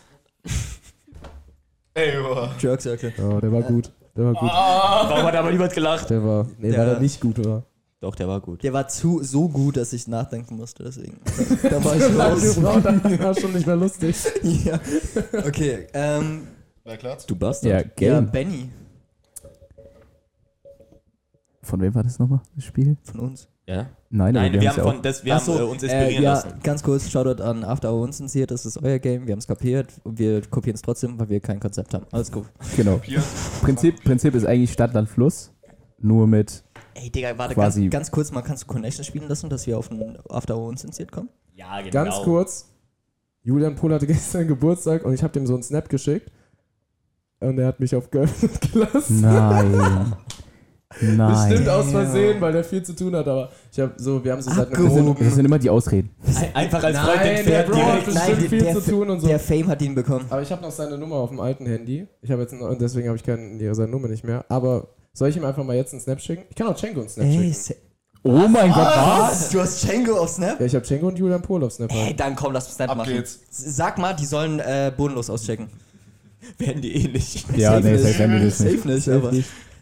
Ey, boah. Jerk Circle. Oh, der war gut. Der war gut. Warum hat aber niemand gelacht? Der war. Nee, Der- weil er nicht gut war. Doch, der war gut. Der war zu, so gut, dass ich nachdenken musste, deswegen. Da war ich Das raus. war schon nicht mehr lustig. ja. Okay, ähm, Wer erklärt's? Du Bastard. Ja, ja, Game. Benny Von wem war das nochmal, das Spiel? von uns. Ja? Nein, Nein, wir, haben's haben, ja von, das, wir Ach haben so, äh, uns inspirieren äh, ja, lassen. ganz kurz, Shoutout an After Hour Uncensored, das ist euer Game, wir haben es kapiert und wir kopieren es trotzdem, weil wir kein Konzept haben. Alles gut. Genau. Hier. Prinzip, Prinzip ist eigentlich Stadt, Land, Fluss. Nur mit. Ey, Digga, warte, Quasi- ganz, ganz kurz mal, kannst du Connection spielen lassen, dass wir auf ein After Hour Uncensored kommen? Ja, genau. Ganz kurz. Julian Pohl hatte gestern Geburtstag und ich habe dem so einen Snap geschickt. Und er hat mich auf geöffnet gelassen. Nein. Nein. Bestimmt aus Versehen, weil der viel zu tun hat, aber ich habe so, wir haben so seit Das sind, das sind immer die Ausreden. Ein- Einfach als Freund Nein, der Bro hat bestimmt Nein, viel der- zu tun und so. Der Fame hat ihn bekommen. Aber ich habe noch seine Nummer auf dem alten Handy. Ich habe jetzt und deswegen habe ich keine, seine Nummer nicht mehr. Aber soll ich ihm einfach mal jetzt einen Snap schicken? Ich kann auch Cengo einen Snap Ey, schicken. Oh mein Gott, was? Du hast Django auf Snap? Ja, ich habe Cengo und Julian Pohl auf Snap. Ey, halt. dann komm, lass Snap Ab machen. geht's. Sag mal, die sollen äh, bodenlos auschecken. Werden die ähnlich. Ja, nee, safe werden wir das nicht. Safe nicht, aber.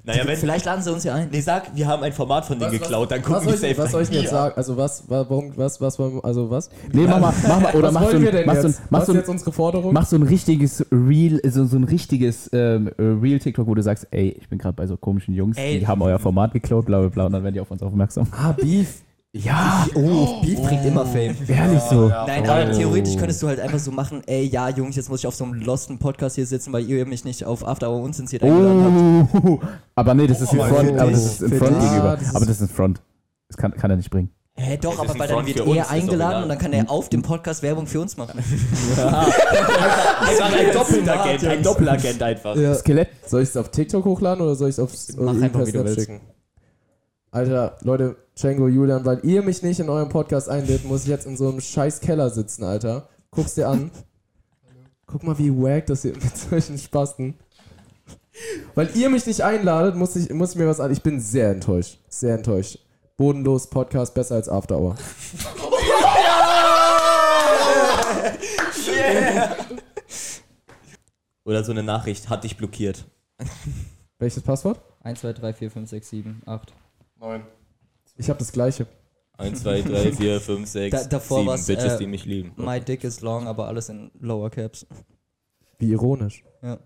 Naja, wenn. Vielleicht laden sie uns ja ein. Nee, sag, wir haben ein Format von denen geklaut, dann was, gucken ich, safe was soll ich denn jetzt sagen? Also was, wa- warum, was, was, also was? Nee, mach mal, mach mal, oder was mach so wollen wir ein, denn mach so ein, jetzt? mach was so ein, jetzt unsere Forderung? mach so ein richtiges Real, so, so ein richtiges ähm, äh, Real TikTok, wo du sagst, ey, ich bin gerade bei so komischen Jungs, Ey. die haben euer Format geklaut, bla bla bla, und dann werden die auf uns aufmerksam. ah, Beef. Ja, Oh, Beef bringt immer Fame. ehrlich so. Nein, aber theoretisch könntest du halt einfach so machen, ey, ja, Jungs, jetzt muss ich auf so einem losten Podcast hier sitzen, weil ihr mich nicht auf After Hour unzensiert eingeladen habt. Oh, aber nee, das ist ein aber Front, aber das ist ein für Front gegenüber. Ah, das ist- aber das ist ein Front. Das kann, kann er nicht bringen. Hä, doch, ist aber weil dann wird er ist doch eingeladen und dann kann er auf dem Podcast Werbung für uns machen. Einfach ein Doppelagent, ein Doppelagent einfach. Ja. Skelett. Soll ich es auf TikTok hochladen oder soll ich es auf Mach ihm einfach, wie du willst. Alter, Leute, Django, Julian, weil ihr mich nicht in eurem Podcast einlädt, muss ich jetzt in so einem scheiß Keller sitzen, Alter. Guck's dir an. Guck mal, wie wack das hier mit solchen Spasten. Weil ihr mich nicht einladet, muss ich, muss ich mir was an. Ich bin sehr enttäuscht. Sehr enttäuscht. Bodenlos Podcast besser als After Hour. Oder so eine Nachricht hat dich blockiert. Welches Passwort? 1, 2, 3, 4, 5, 6, 7, 8. Neun. Ich habe das gleiche. 1, 2, 3, 4, 5, 6, Da- davor 7 war's, Bitches, äh, die mich lieben. My dick is long, aber alles in lower caps. Wie ironisch. Ja.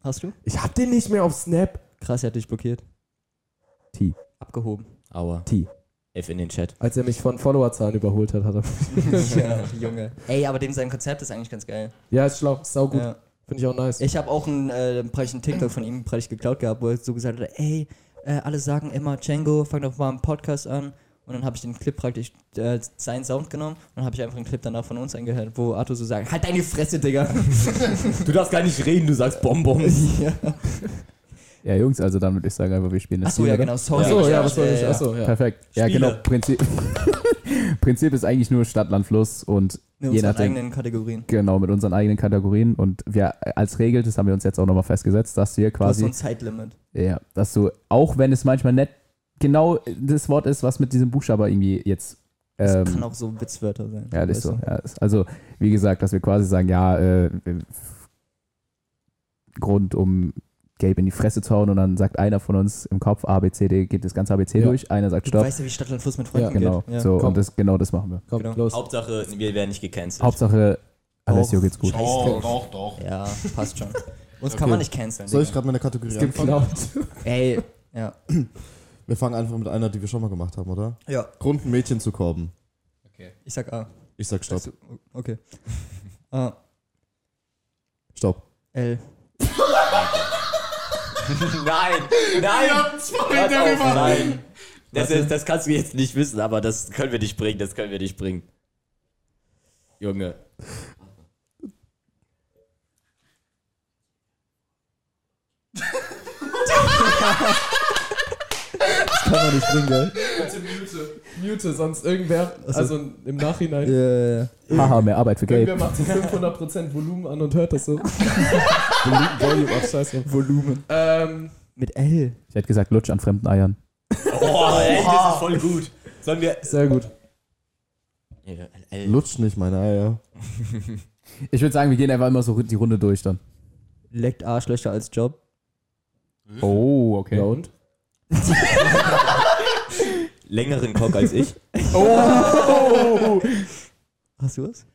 Hast du? Ich hab den nicht mehr auf Snap. Krass, er hat dich blockiert. T. Abgehoben. Aua. T. F in den Chat. Als er mich von Followerzahlen überholt hat, hat er. ja, Junge. Ey, aber dem sein Konzept ist eigentlich ganz geil. Ja, ist schlau. Ist saugut. Ja. Finde ich auch nice. Ich habe auch einen äh, einen TikTok von ihm praktisch geklaut gehabt, wo er so gesagt hat, ey, äh, alle sagen immer, Django, fang doch mal einen Podcast an. Und dann habe ich den Clip praktisch äh, seinen Sound genommen und dann habe ich einfach einen Clip danach von uns eingehört, wo Arthur so sagt, halt deine Fresse, Digga. Du darfst gar nicht reden, du sagst Bonbons. ja. Ja, Jungs, also dann würde ich sagen, einfach wir spielen das Achso, Spiel, ja genau, sorry. Achso, ja, Ja, was soll ich? ja. Achso, ja. Perfekt. Ja, Spiele. genau. Prinzip, Prinzip ist eigentlich nur Stadt, Land, Fluss und Mit unseren nachdem, eigenen Kategorien. genau, mit unseren eigenen Kategorien. Und wir als Regel, das haben wir uns jetzt auch nochmal festgesetzt, dass wir Du hast so quasi, ein Zeitlimit. ja, dass du, auch wenn es manchmal nicht genau das Wort ist, was mit diesem Buchstaber irgendwie jetzt. Das Ähm, kann auch so Witzwörter sein. ja, das ist so. Ja, ist, also, wie gesagt, dass wir quasi sagen, ja, äh, Grund, um Gabe in die Fresse zu hauen und dann sagt einer von uns im Kopf A, B, C, D, geht das ganze ABC Ja. durch, einer sagt Du Stopp. weißt ja, wie Stadt und Fluss mit Freunden Ja, Genau, geht. Ja. so komm. und das, genau das machen wir. Komm, Genau. los. Hauptsache, wir werden nicht gecancelt. Hauptsache, Alessio Doch. geht's gut. Doch, doch, doch. Ja, passt schon. Uns Okay. kann man nicht canceln. Soll ich gerade meine Kategorie Es gibt anfangen? Ey, ja. Wir fangen einfach mit einer, die wir schon mal gemacht haben, oder? Ja. Grund, ein Mädchen zu korben. Ich sag A. Ich sag Stopp. Du- Okay. A. Stopp. L. nein, nein, Hört auf, nein. Das, ist, das kannst du jetzt nicht wissen, aber das können wir nicht bringen, das können wir nicht bringen. Junge. Kann man nicht bringen, gell? Bitte mute. Mute, sonst irgendwer, also im Nachhinein, Ja, ja. Haha, mehr Arbeit für irgendwer Gabe. macht so 500% Volumen an und hört das so. Volumen, Volume, ach scheiße. Volumen. Ähm, Mit L. Ich hätte gesagt, Lutsch an fremden Eiern. Oh, ey, das ist voll gut. Sollen wir. sehr gut. Lutsch nicht meine Eier. Ich würde sagen, wir gehen einfach immer so die Runde durch dann. Leckt Arschlöcher als Job. Oh, okay. Ja und? längeren Cock als ich. Hast du was?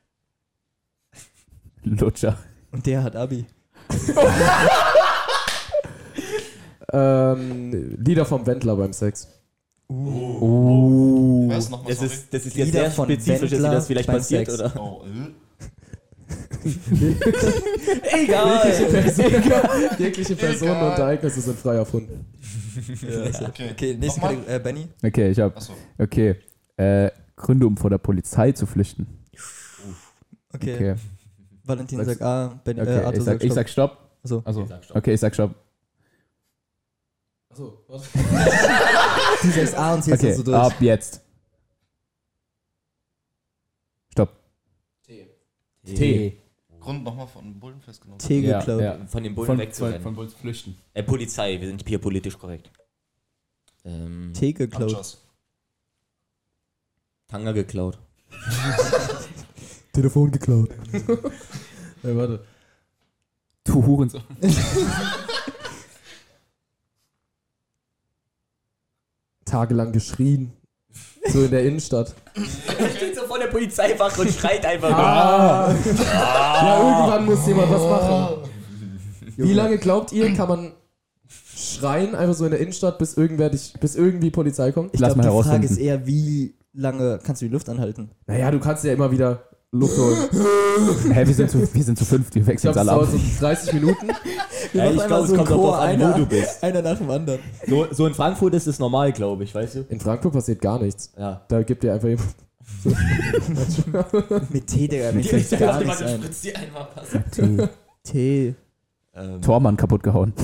Lutscher. Und der hat Abi. Ähm, Lieder vom Wendler beim Sex. Oh. Ist nochmal Das ist, das ist jetzt Lieder sehr von spezifisch, dass dir das vielleicht beim passiert, Sex. oder? Oh, äh. Jegliche Person, jegliche Personen Egal. und Ereignisse sind frei erfunden. Okay. Okay, nächste? Kategorie. Äh, Benny. Okay, ich hab. Achso. Okay. Äh, Gründe, um vor der Polizei zu flüchten. Okay. Okay, Valentin Was- sagt A, ben, äh, okay Arthur ich, sag, sagt ich Stopp. sag Stopp. So. Also, Ich sag Stopp. okay, ich sag Stopp. Achso, warte. Du sagst A und jetzt Okay, du durch. ab jetzt. Stopp. T. Grund nochmal von Bullen festgenommen. T Ja, geklaut. ja. Von den Bullen Von, wegzurennen. von, von Bulls flüchten. äh, Polizei, wir sind hier politisch korrekt. Ähm, T geklaut. Abschuss. Tanga geklaut. Telefon geklaut. Ja, warte. Du Hurensohn. Tagelang geschrien. So in der Innenstadt. Vor der Polizeiwache und schreit einfach Ah. Ja, irgendwann muss jemand was machen. Wie lange glaubt ihr, kann man schreien, einfach so in der Innenstadt, bis irgendwer dich, bis irgendwie Polizei kommt? Ich Lass glaube, die Frage herausfinden. ist eher, wie lange kannst du die Luft anhalten? Naja, du kannst ja immer wieder Luft holen. Hä, wir sind zu, wir sind zu fünf, wir Ich wechseln glaube, jetzt es alle dauert ab. so 30 Minuten. Wir Ja, ich glaube, es so kommt einen auch drauf an, wo einer, du bist. einer nach dem anderen. So, so in Frankfurt ist es normal, glaube ich, weißt du? In Frankfurt passiert gar nichts. Ja. Da gibt dir einfach jemand. Mit T, Digga, mir fällt gar nichts ein. die einmal pass. T. T. Ähm, Tormann kaputt gehauen.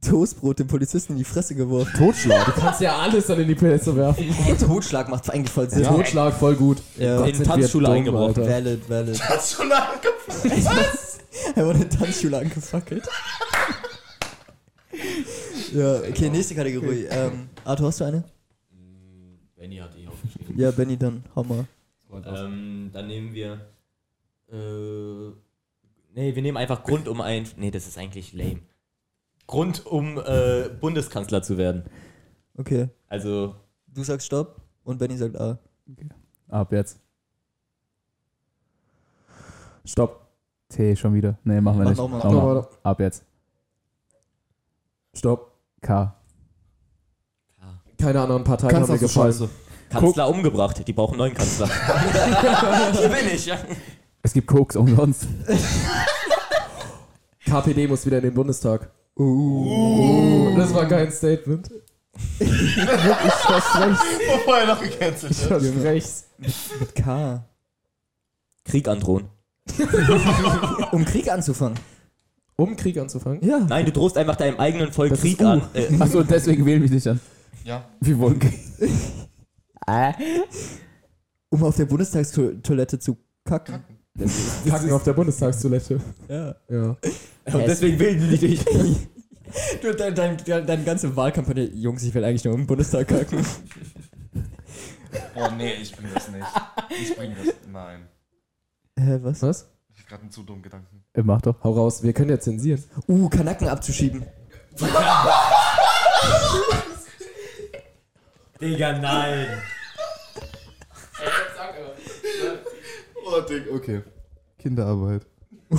Toastbrot dem Polizisten in die Fresse geworfen. Totschlag. Du kannst ja alles dann in die Plätze werfen. Hey, Totschlag macht eigentlich voll Sinn. Totschlag, voll gut. Ja. Gott, In Tanzschule. Alter. Valid, valid. Du schon angefangen? Er wurde in Tanzschule angefackelt. ja, okay, nächste Kategorie. Ähm, Arthur, hast du eine? Benny hat die aufgeschrieben. Ja, Benny, dann hau mal. Ähm, dann nehmen wir. Äh, nee, wir nehmen einfach Grund, um ein. Nee, das ist eigentlich lame. Grund, um äh, Bundeskanzler zu werden. Okay. Also, Du sagst Stopp und Benny sagt A. Ab jetzt. Stopp. T schon wieder. Nee, machen wir Mach nicht. noch mal. Machen wir. Nochmal. Ab jetzt. Stopp. K. Keine anderen Parteien Kannst haben mir gefallen. Scheiße. Kanzler umgebracht. Die brauchen einen neuen Kanzler. Hier bin ich, ja. Es gibt Koks umsonst. KPD muss wieder in den Bundestag. Uh. Das war kein Statement. Wirklich, ich verspreche Bevor er noch gecancelt Ich verspreche Mit K. Krieg androhen. Um Krieg anzufangen. Um Krieg anzufangen? Ja. Nein, du drohst einfach deinem eigenen Volk Das Krieg an. Äh, Achso, und deswegen wählen wir dich an. Ja. Wir wollen Krieg. äh? Um auf der Bundestagstoilette zu kacken. Kacken auf der Bundestagstoilette. Ja. Ja. und deswegen wählen die dich. Du, dein, dein, dein, deine ganze Wahlkampagne, Jungs, ich will eigentlich nur im Bundestag kacken. Oh nee, ich bring das nicht. Ich bring das. Nein. Hä, was? Was? Ich hab gerade einen zu dummen Gedanken. Äh, Mach doch. Hau raus, wir können ja zensieren. Uh, Kanacken abzuschieben. Digga, nein. Oh, Dick, okay. Kinderarbeit. Hä,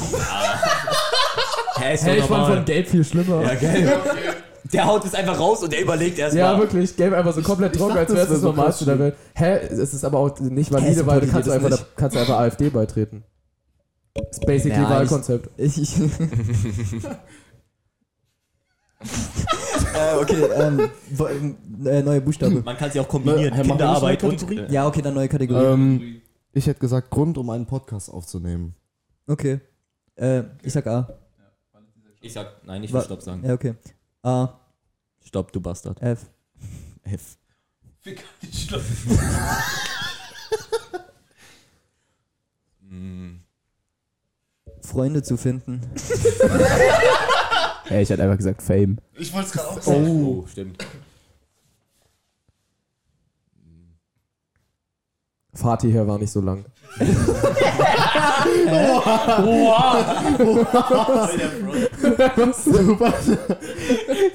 ist Hey, doch ich fand normal. von Gelb viel schlimmer. Ja, Ja, gell. Der haut es einfach raus und der überlegt erstmal. wirklich. Gelb einfach so komplett trocken, als wäre es das das wäre so Normalste der Welt. Hä, es ist aber auch nicht Hä, valide, weil du kannst einfach, da, kannst einfach AfD beitreten. Das ist basically Ja, Wahlkonzept. Ich. ich äh, okay, ähm, wo- äh, neue Buchstabe. Man kann sie auch kombinieren. Wir nicht Kinderarbeit und. Äh, Ja, okay, dann neue Kategorie. Ähm, ich hätte gesagt, Grund, um einen Podcast aufzunehmen. Okay. Äh, ich sag A. ich sag, nein, ich will Stopp sagen. Ja, okay. A, Stopp, du Bastard. F. F. Mm, Freunde zu finden. Ey, ich hätte einfach gesagt Fame. Ich wollte es gerade auch sagen. Oh, stimmt. Fatih hier war nicht so lang.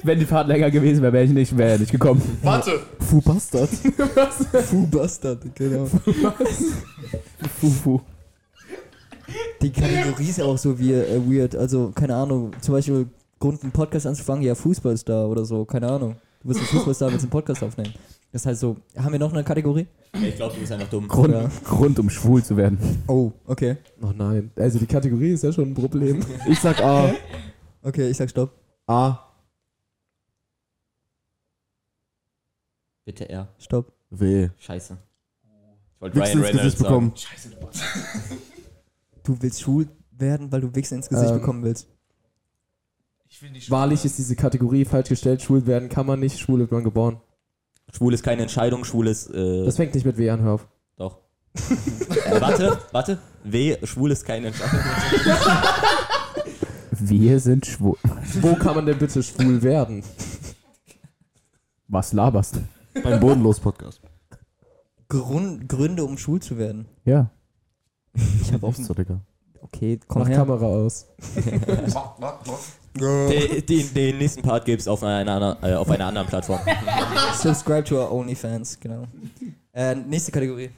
Wenn die Fahrt länger gewesen wäre, wäre ich nicht, wäre nicht gekommen. Warte! Fu Bastard. Fu Bastard, genau. Fufu. Die Kategorie ist auch so wie, äh, weird. Also, keine Ahnung. Zum Beispiel, Grund, einen Podcast anzufangen, ja, Fußballstar oder so. Keine Ahnung. Du bist ein Fußballstar, willst einen Podcast aufnehmen. Das heißt so, haben wir noch eine Kategorie? Ich glaube, du bist einfach dumm. Grund, Ja. Grund, um schwul zu werden. Oh, okay. Oh nein. Also die Kategorie ist ja schon ein Problem. Ich sag A. Okay, ich sag Stopp. A. Bitte R. Stopp. W. Scheiße. wollte Wichsen ins Gesicht bekommen. Du willst schwul werden, weil du Wichsen ins Gesicht Ähm, bekommen willst. Wahrlich ist diese Kategorie falsch gestellt. Schwul werden kann man nicht, schwul wird man geboren. Schwul ist keine Entscheidung, schwul ist. Äh, Das fängt nicht mit W an, hör auf. doch. äh, warte, warte. W, schwul ist keine Entscheidung. Wir sind schwul. Wo kann man denn bitte schwul werden? Was laberst du? Beim Bodenlos-Podcast. Grund, Gründe, um schwul zu werden. Ja. Ich habe auch. so, Digga. Okay, komm Mach her. Kamera aus. den, den, den nächsten Part gibt's auf einer, äh, auf einer anderen Plattform. Subscribe to our OnlyFans, genau. Äh, nächste Kategorie.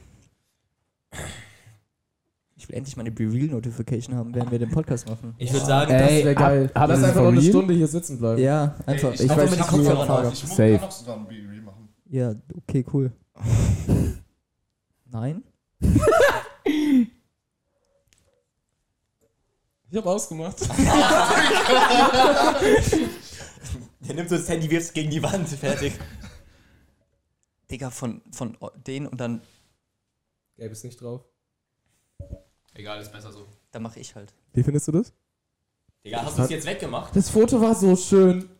Ich will endlich meine Be Real Notification haben, während wir den Podcast machen. Ich würde sagen, Das Ey, wäre geil. hab- hab Lass das einfach noch eine? Stunde hier sitzen bleiben. Ja, einfach. ich Ich weiß weiß nicht, mit den Kopfhörern auf. Ich muss Safe. noch ein BRE machen. Ja, okay, cool. Nein? Ich hab ausgemacht. der nimmt so das Handy, wirft es gegen die Wand, fertig. Digga, von, von denen und dann, Gelb ist nicht drauf. Egal, ist besser so. dann mache ich halt. Wie findest du das? Digga, hast du es jetzt weggemacht? Das Foto war so schön.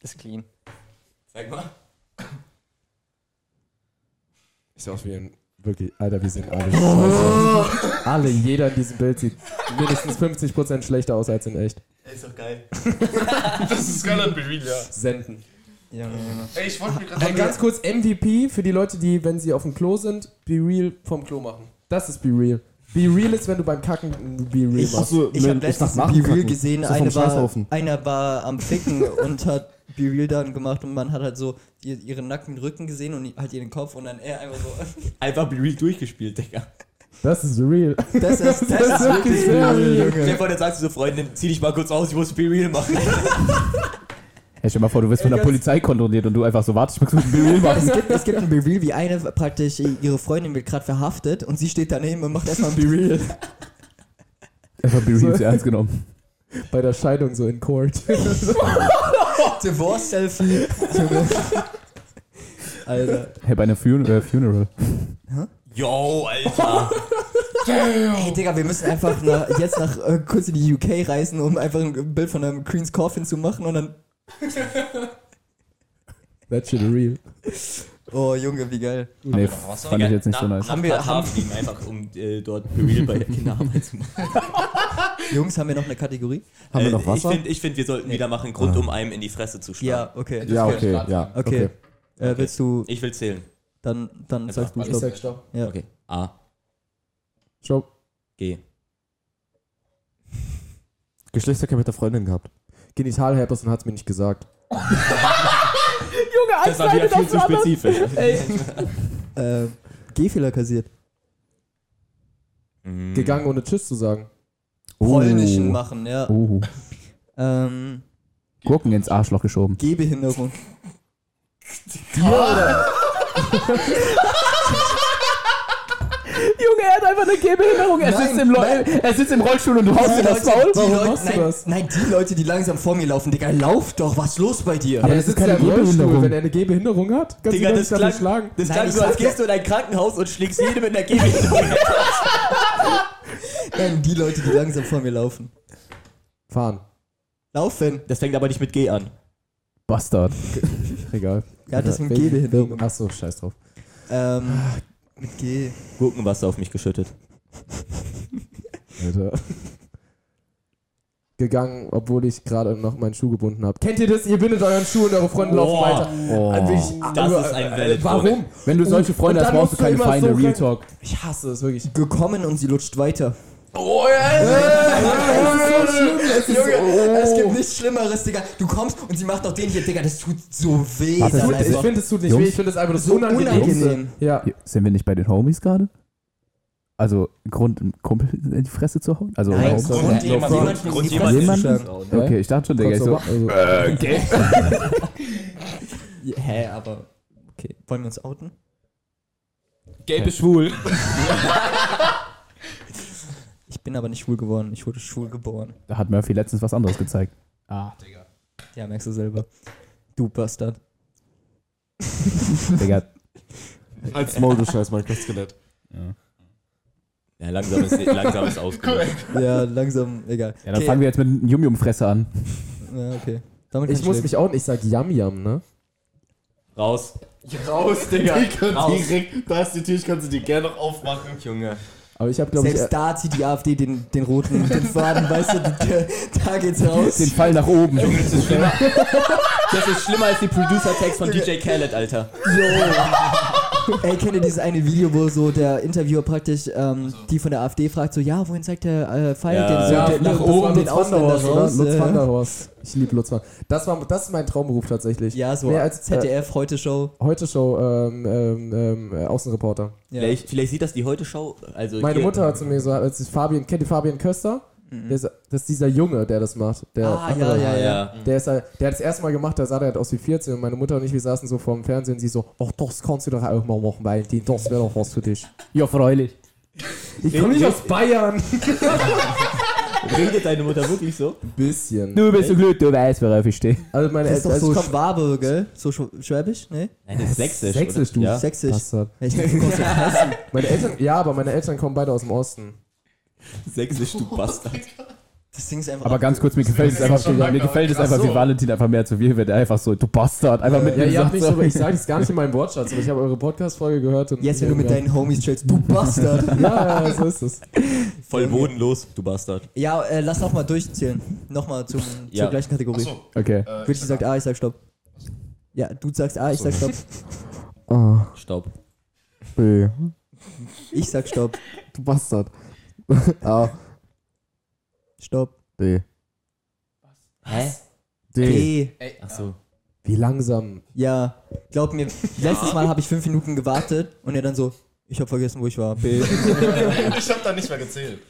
Das ist clean. Sag mal. Sehe aus wie ein. Wirklich, Alter, wir sehen alle scheiße. Alle, jeder in diesem Bild sieht mindestens 50% schlechter aus als in echt. Ist doch geil. Das ist geil an BRE, ja. Senden. Ja, ja, ja. Ey, ich wollte mir gerade Äh, ganz kurz MVP für die Leute, die, wenn sie auf dem Klo sind, Be Real vom Klo machen. Das ist Be Real. Be Real ist, wenn du beim Kacken Be Real Ich, machst. so, ich habe letztens Be Real gesehen, So war, einer war am Ficken und hat Be Real dann gemacht und man hat halt so ihr, ihren nackten Rücken gesehen und halt ihren Kopf und dann er einfach so. Einfach Be Real durchgespielt, Digga. Das ist Real. Das ist, das ist wirklich Be Real, Stell Junge. dir vor, dann sagst du so, Freundin, zieh dich mal kurz aus, ich muss Be Real machen. Hey, stell dir mal vor, du wirst von der Polizei kontrolliert und du einfach so, warte, ich muss ein Real machen. Es gibt, es gibt ein Be Real, wie eine praktisch, ihre Freundin wird gerade verhaftet und sie steht daneben und macht erstmal ein Be Real. Einfach Be So. Real ernst genommen. Bei der Scheidung so in Court. Divorce-Selfie. Alter. Hey, bei einer Fun äh, Funeral. Yo, Alter. Hey Digga, wir müssen einfach nach, jetzt nach äh, kurz in die UK reisen, um einfach ein Bild von einem Queen's Coffin zu machen und dann. That shit real. Oh Junge, wie geil. Nee, fand ich jetzt nicht so nice. Haben wir- haben- fliegen, einfach um äh, dort Real bei Kinderarbeit zu machen. Jungs, haben wir noch eine Kategorie? Haben wir Äh, noch Wasser? Ich finde, ich find, wir sollten wieder machen, Grund, um einem in die Fresse zu schlagen. Ja, okay. ja, okay, ja. Okay. Äh, willst du, Ich will zählen. dann, dann Also, sagst du Ich Stopp. sag Stopp. Ja. Okay. A, Stopp. G. Geschlechtsverkehr mit der Freundin gehabt. Genitalherpes und hat's mir nicht gesagt. Junge, Das war wieder viel zu spezifisch. Äh, Gehfehler kassiert. Mhm. Gegangen ohne Tschüss zu sagen. Polnischen machen, ja. Oh. Ähm, Gurken ins Arschloch geschoben. Gehbehinderung. Junge, er hat einfach eine Gehbehinderung. Er, Nein, sitzt im, nein. er sitzt im Rollstuhl und du haust ihm das Maul. die Warum Leute, machst du nein, das? nein, die Leute, die langsam vor mir laufen, Digga, lauf doch, was ist los bei dir? Aber er das ist sitzt keine ja im Rollstuhl, Gehbehinderung. wenn er eine Gehbehinderung hat. Kannst Digga, du das das klang, schlagen. das klang so, als gehst du in ein Krankenhaus und schlägst jedem mit einer Gehbehinderung. Nein, die Leute, die langsam vor mir laufen. Fahren. Laufen. Das fängt aber nicht mit G an. Bastard. Egal. Ja, das mit Welche- Gehbehinderung. Achso, scheiß drauf. Ähm, mit G. Gurkenwasser auf mich geschüttet. Alter. Gegangen, obwohl ich gerade noch meinen Schuh gebunden habe. Kennt ihr das? Ihr bindet euren Schuh und eure Freunde laufen weiter. Oh. Also ich- Das aber, ist ein äh, valid Warum? Wenn du solche Freunde Und hast, brauchst du keine Feinde. so Real. Talk. Ich hasse es wirklich. Gekommen und sie lutscht weiter. Oh ja! Es ist so schlimm. Es, ist Junge, es gibt nichts Schlimmeres, Digga. Du kommst und sie macht noch den hier, Digga, das tut so weh. Warte, das Ich finde, es tut nicht Jungs? weh. Ich finde es einfach das So Unangenehmste. unangenehm. Ja. Sind wir nicht bei den Homies gerade? Also, Grund, einen Kumpel in die Fresse zu hauen? Also, Nein? Grund- Grund, jemand- jemanden Grund- in Grund- die jemand- Fresse jemand-. Okay, ich dachte schon, Digga, ich so. Also, Okay. Ja, Hä, aber. Okay, wollen wir uns outen? Gelb ist schwul. Ich bin aber nicht schwul geworden, ich wurde schwul geboren. Da hat Murphy letztens was anderes gezeigt. Ah, Digga. Ja, merkst du selber. Du Bastard. Digga, Als Maul, du scheiß Minecraft-Skelett. Ja, langsam ist, langsam ist ausgelöst. Ja, langsam, egal. ja, dann fangen wir jetzt mit einem Yum-Yum-Fresse an. Ja, okay. Damit Ich muss leben. mich auch ich sag Yam Yam, ne? Raus. Raus, Digga. Digga, direkt, da ist die Tür, ich kann sie dir gerne noch aufmachen. Junge. Aber ich habe glaube ich Selbst da zieht die AfD den, den roten, den Faden, weißt du, der, da geht's raus. Den Fall nach oben. Junge, das ist schlimmer. Das ist schlimmer als die Producer-Text von DJ Khaled, Alter. Ey, kennt ihr dieses eine Video, wo so der Interviewer praktisch ähm, die von der AfD fragt, so, ja, wohin zeigt der äh, Pfeil Ja. den, so, ja, den, nach oben den Ausländer raus. Lutz äh, van der Horst. Ich liebe Lutz van. Das war das ist mein Traumberuf tatsächlich. Ja, so Mehr als äh, ZDF, Heute Show. heute Show ähm, ähm, ähm, äh, Außenreporter. Ja. Vielleicht, vielleicht sieht das die Heute-Show. Also Meine hier- Mutter hat zu mir gesagt, als ich Fabian, kennt ihr Fabian Köster? Der ist, das ist dieser Junge, der das macht. Der Mhm. Ah, andere. ja, ja, Ja. Der, ist, halt- der hat das erste Mal gemacht, da sah der halt aus wie 14 und meine Mutter und ich, wir saßen so vor dem Fernsehen und sie so, ach, das kannst du doch auch mal machen, weil die, das wäre doch was für dich. Ja, freilich. Ich komme nicht aus Bayern. Redet deine Mutter wirklich so? Ein bisschen. Du bist so gut, du weißt, worauf ich stehe. Also meine Das ist doch also so Schwabe, gell? So Schw Schwäbisch, ne? Nein, das ist sächsisch. Sächsisch, du. Ja? Sächsisch. Meine Eltern, ja, aber meine Eltern kommen beide aus dem Osten. Sächsisch, du Bastard. Das Ding ist einfach. Aber ganz kurz, mir gefällt es einfach, mir gefällt es einfach, wie Valentin einfach mehr zu viel wird. Einfach so, du Bastard. Einfach mit Ja, mir ihr habt sagt nicht so. so, ich sage es gar nicht in meinem Wortschatz, aber ich habe eure Podcast-Folge gehört. Und Jetzt, wenn du mit deinen Homies chillst, du Bastard. Ja, ja, so ist es. Voll bodenlos, du Bastard. Ja, äh, lass noch mal durchzählen. Nochmal zum, Ja. zur gleichen Kategorie. Achso, Okay. äh, Willi sagt A, ich sag Stopp. Ja, du sagst A, ich sag Stopp. A, Staub. B, Ich sag Stopp. du Bastard. A, Stopp. D, Hä? D. D. Achso. Wie langsam. Ja, glaub mir, letztes Mal habe ich fünf Minuten gewartet und er dann so, ich habe vergessen, wo ich war. B. ich hab da nicht mehr gezählt.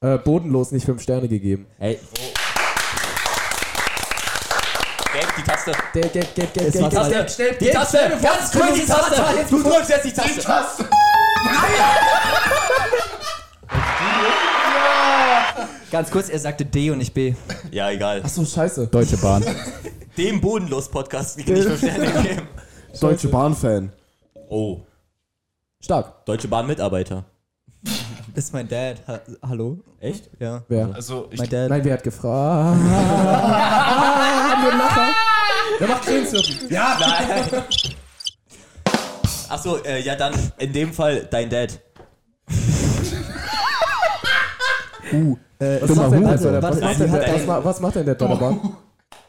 Äh, bodenlos nicht fünf Sterne gegeben. Hey. Gelb, die Taste. Gelb, gelb, gelb, gelb, gelb, schnell. Die Taste! Ganz kurz die Taste! Du drückst jetzt die Taste! Ganz kurz, er sagte D und nicht B. Ja, egal. Achso, scheiße. Deutsche Bahn. Dem Bodenlos-Podcast kann ich fünf Sterne geben. Deutsche Bahn-Fan. Oh. Stark. Deutsche Bahn-Mitarbeiter. Das ist mein Dad. Ha Hallo? Echt? Ja. Wer? Also, ich, Mein Dad. Nein, wer hat gefragt? Der macht Krähensurfen. Ja, nein. Achso, äh, ja dann in dem Fall dein Dad. Äh, Was macht denn der was macht denn der- Was macht denn der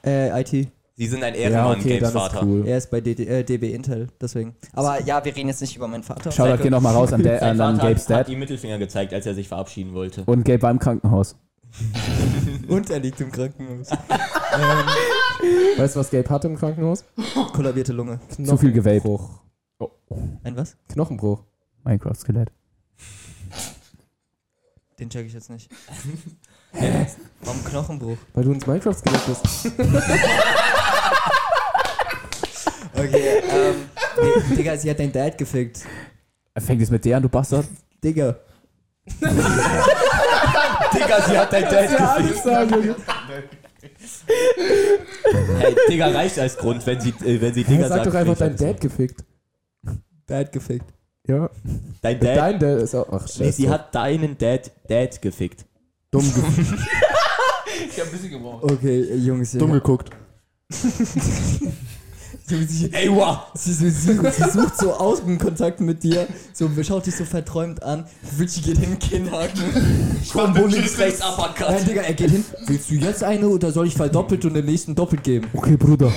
äh, IT. Sie sind ein Ja, Ehrenmann, okay, Gabes dann ist Vater. cool. Er ist bei DD, äh, DB Intel, deswegen. Aber ja, wir reden jetzt nicht über meinen Vater. Shoutout, geh nochmal raus an, der, an, an Vater Gabes hat, hat Dad. die Mittelfinger gezeigt, als er sich verabschieden wollte. Und Gabe war im Krankenhaus. Und er liegt im Krankenhaus. Weißt du, was Gabe hatte im Krankenhaus? Kollabierte Lunge. Zu viel gewaped. Knochenbruch. Ein was? Knochenbruch. Minecraft-Skelett. Den check ich jetzt nicht. Warum Knochenbruch? Weil du ins Minecraft-Skelett bist. Okay, ähm. Nee, Digga, sie hat deinen Dad gefickt. Fängt es mit der an, du Bastard? Digga. Digga, sie hat dein Dad gefickt. Hey, Digga reicht als Grund, wenn sie, äh, wenn sie Digga Ja, sag sagt. doch einfach dein Dad gefickt. Dad gefickt. Ja. Dein Dad. Dein Dad ist auch. Ach, scheiße. nee, sie hat deinen Dad, Dad gefickt. dumm, ge Ich hab ein bisschen gebraucht. Okay, äh, Jungs. dumm geguckt. Sie, sie, Ey, wow. sie, sie, sie, sie sucht so Augenkontakt mit dir, so schaut dich so verträumt an. Wilchi geht hin, Kinnhaken. Combo links, rechts, Nein, Uppercut. Digga, er geht hin. Willst du jetzt eine oder soll ich verdoppelt und den nächsten doppelt geben? Okay, Bruder.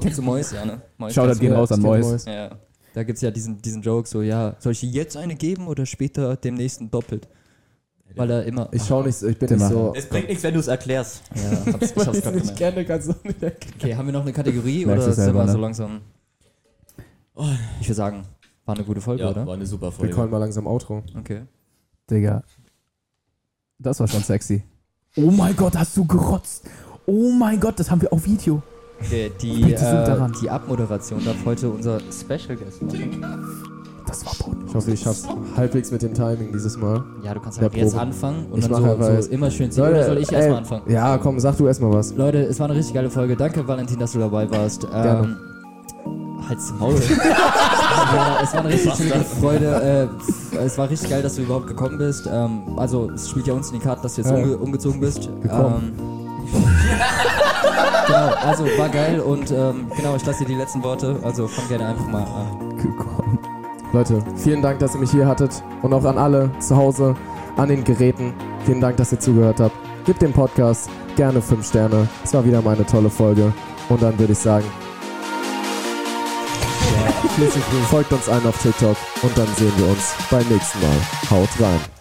Kennst du Mois? Ja, ne? Mois. Shoutout gehen raus an kenn Mois. Ja. Da gibt's ja diesen, diesen Joke so, ja, soll ich dir jetzt eine geben oder später dem nächsten doppelt? Weil er immer. Ich schau nicht, so- ich bin nicht so. Es bringt nichts, wenn du es erklärst. Ja, hab's, ich hab's nicht kenne, kannst du nicht. Okay, haben wir noch eine Kategorie Merkst oder sind wir ne? so langsam? Ich würde sagen, war eine gute Folge, Ja, oder? war eine super Wir Folge. callen mal langsam Outro. Okay. Digga. Das war schon sexy. Oh mein Gott, hast du gerotzt. Oh mein Gott, das haben wir auf Video. Die, die, Bitte zoom äh, die Abmoderation darf heute unser Special Guest machen. Das war Boden. Ich hoffe, ich schaff's halbwegs mit dem Timing dieses Mal. Ja, du kannst einfach jetzt Probe. anfangen und Ich dann so, einfach- so immer schön ziehen. Oder soll ich erstmal anfangen? Ja, komm, sag du erstmal was. Leute, es war eine richtig geile Folge. Danke, Valentin, dass du dabei warst. Gerne. Ähm, Halt's Maul. ja, es war eine richtig riesige Freude. Äh, es war richtig geil, dass du überhaupt gekommen bist. Ähm, also, es spielt ja uns in die Karten, dass du jetzt Ja. umge umgezogen bist. Gekommen. Ähm, genau, also war geil und ähm, genau, ich lasse dir die letzten Worte. Also fang gerne einfach mal an. Gekommen. Leute, vielen Dank, dass ihr mich hier hattet. Und auch an alle zu Hause, an den Geräten. Vielen Dank, dass ihr zugehört habt. Gebt dem Podcast gerne 5 Sterne. Es war wieder mal eine tolle Folge. Und dann würde ich sagen, folgt uns allen auf TikTok und dann sehen wir uns beim nächsten Mal. Haut rein.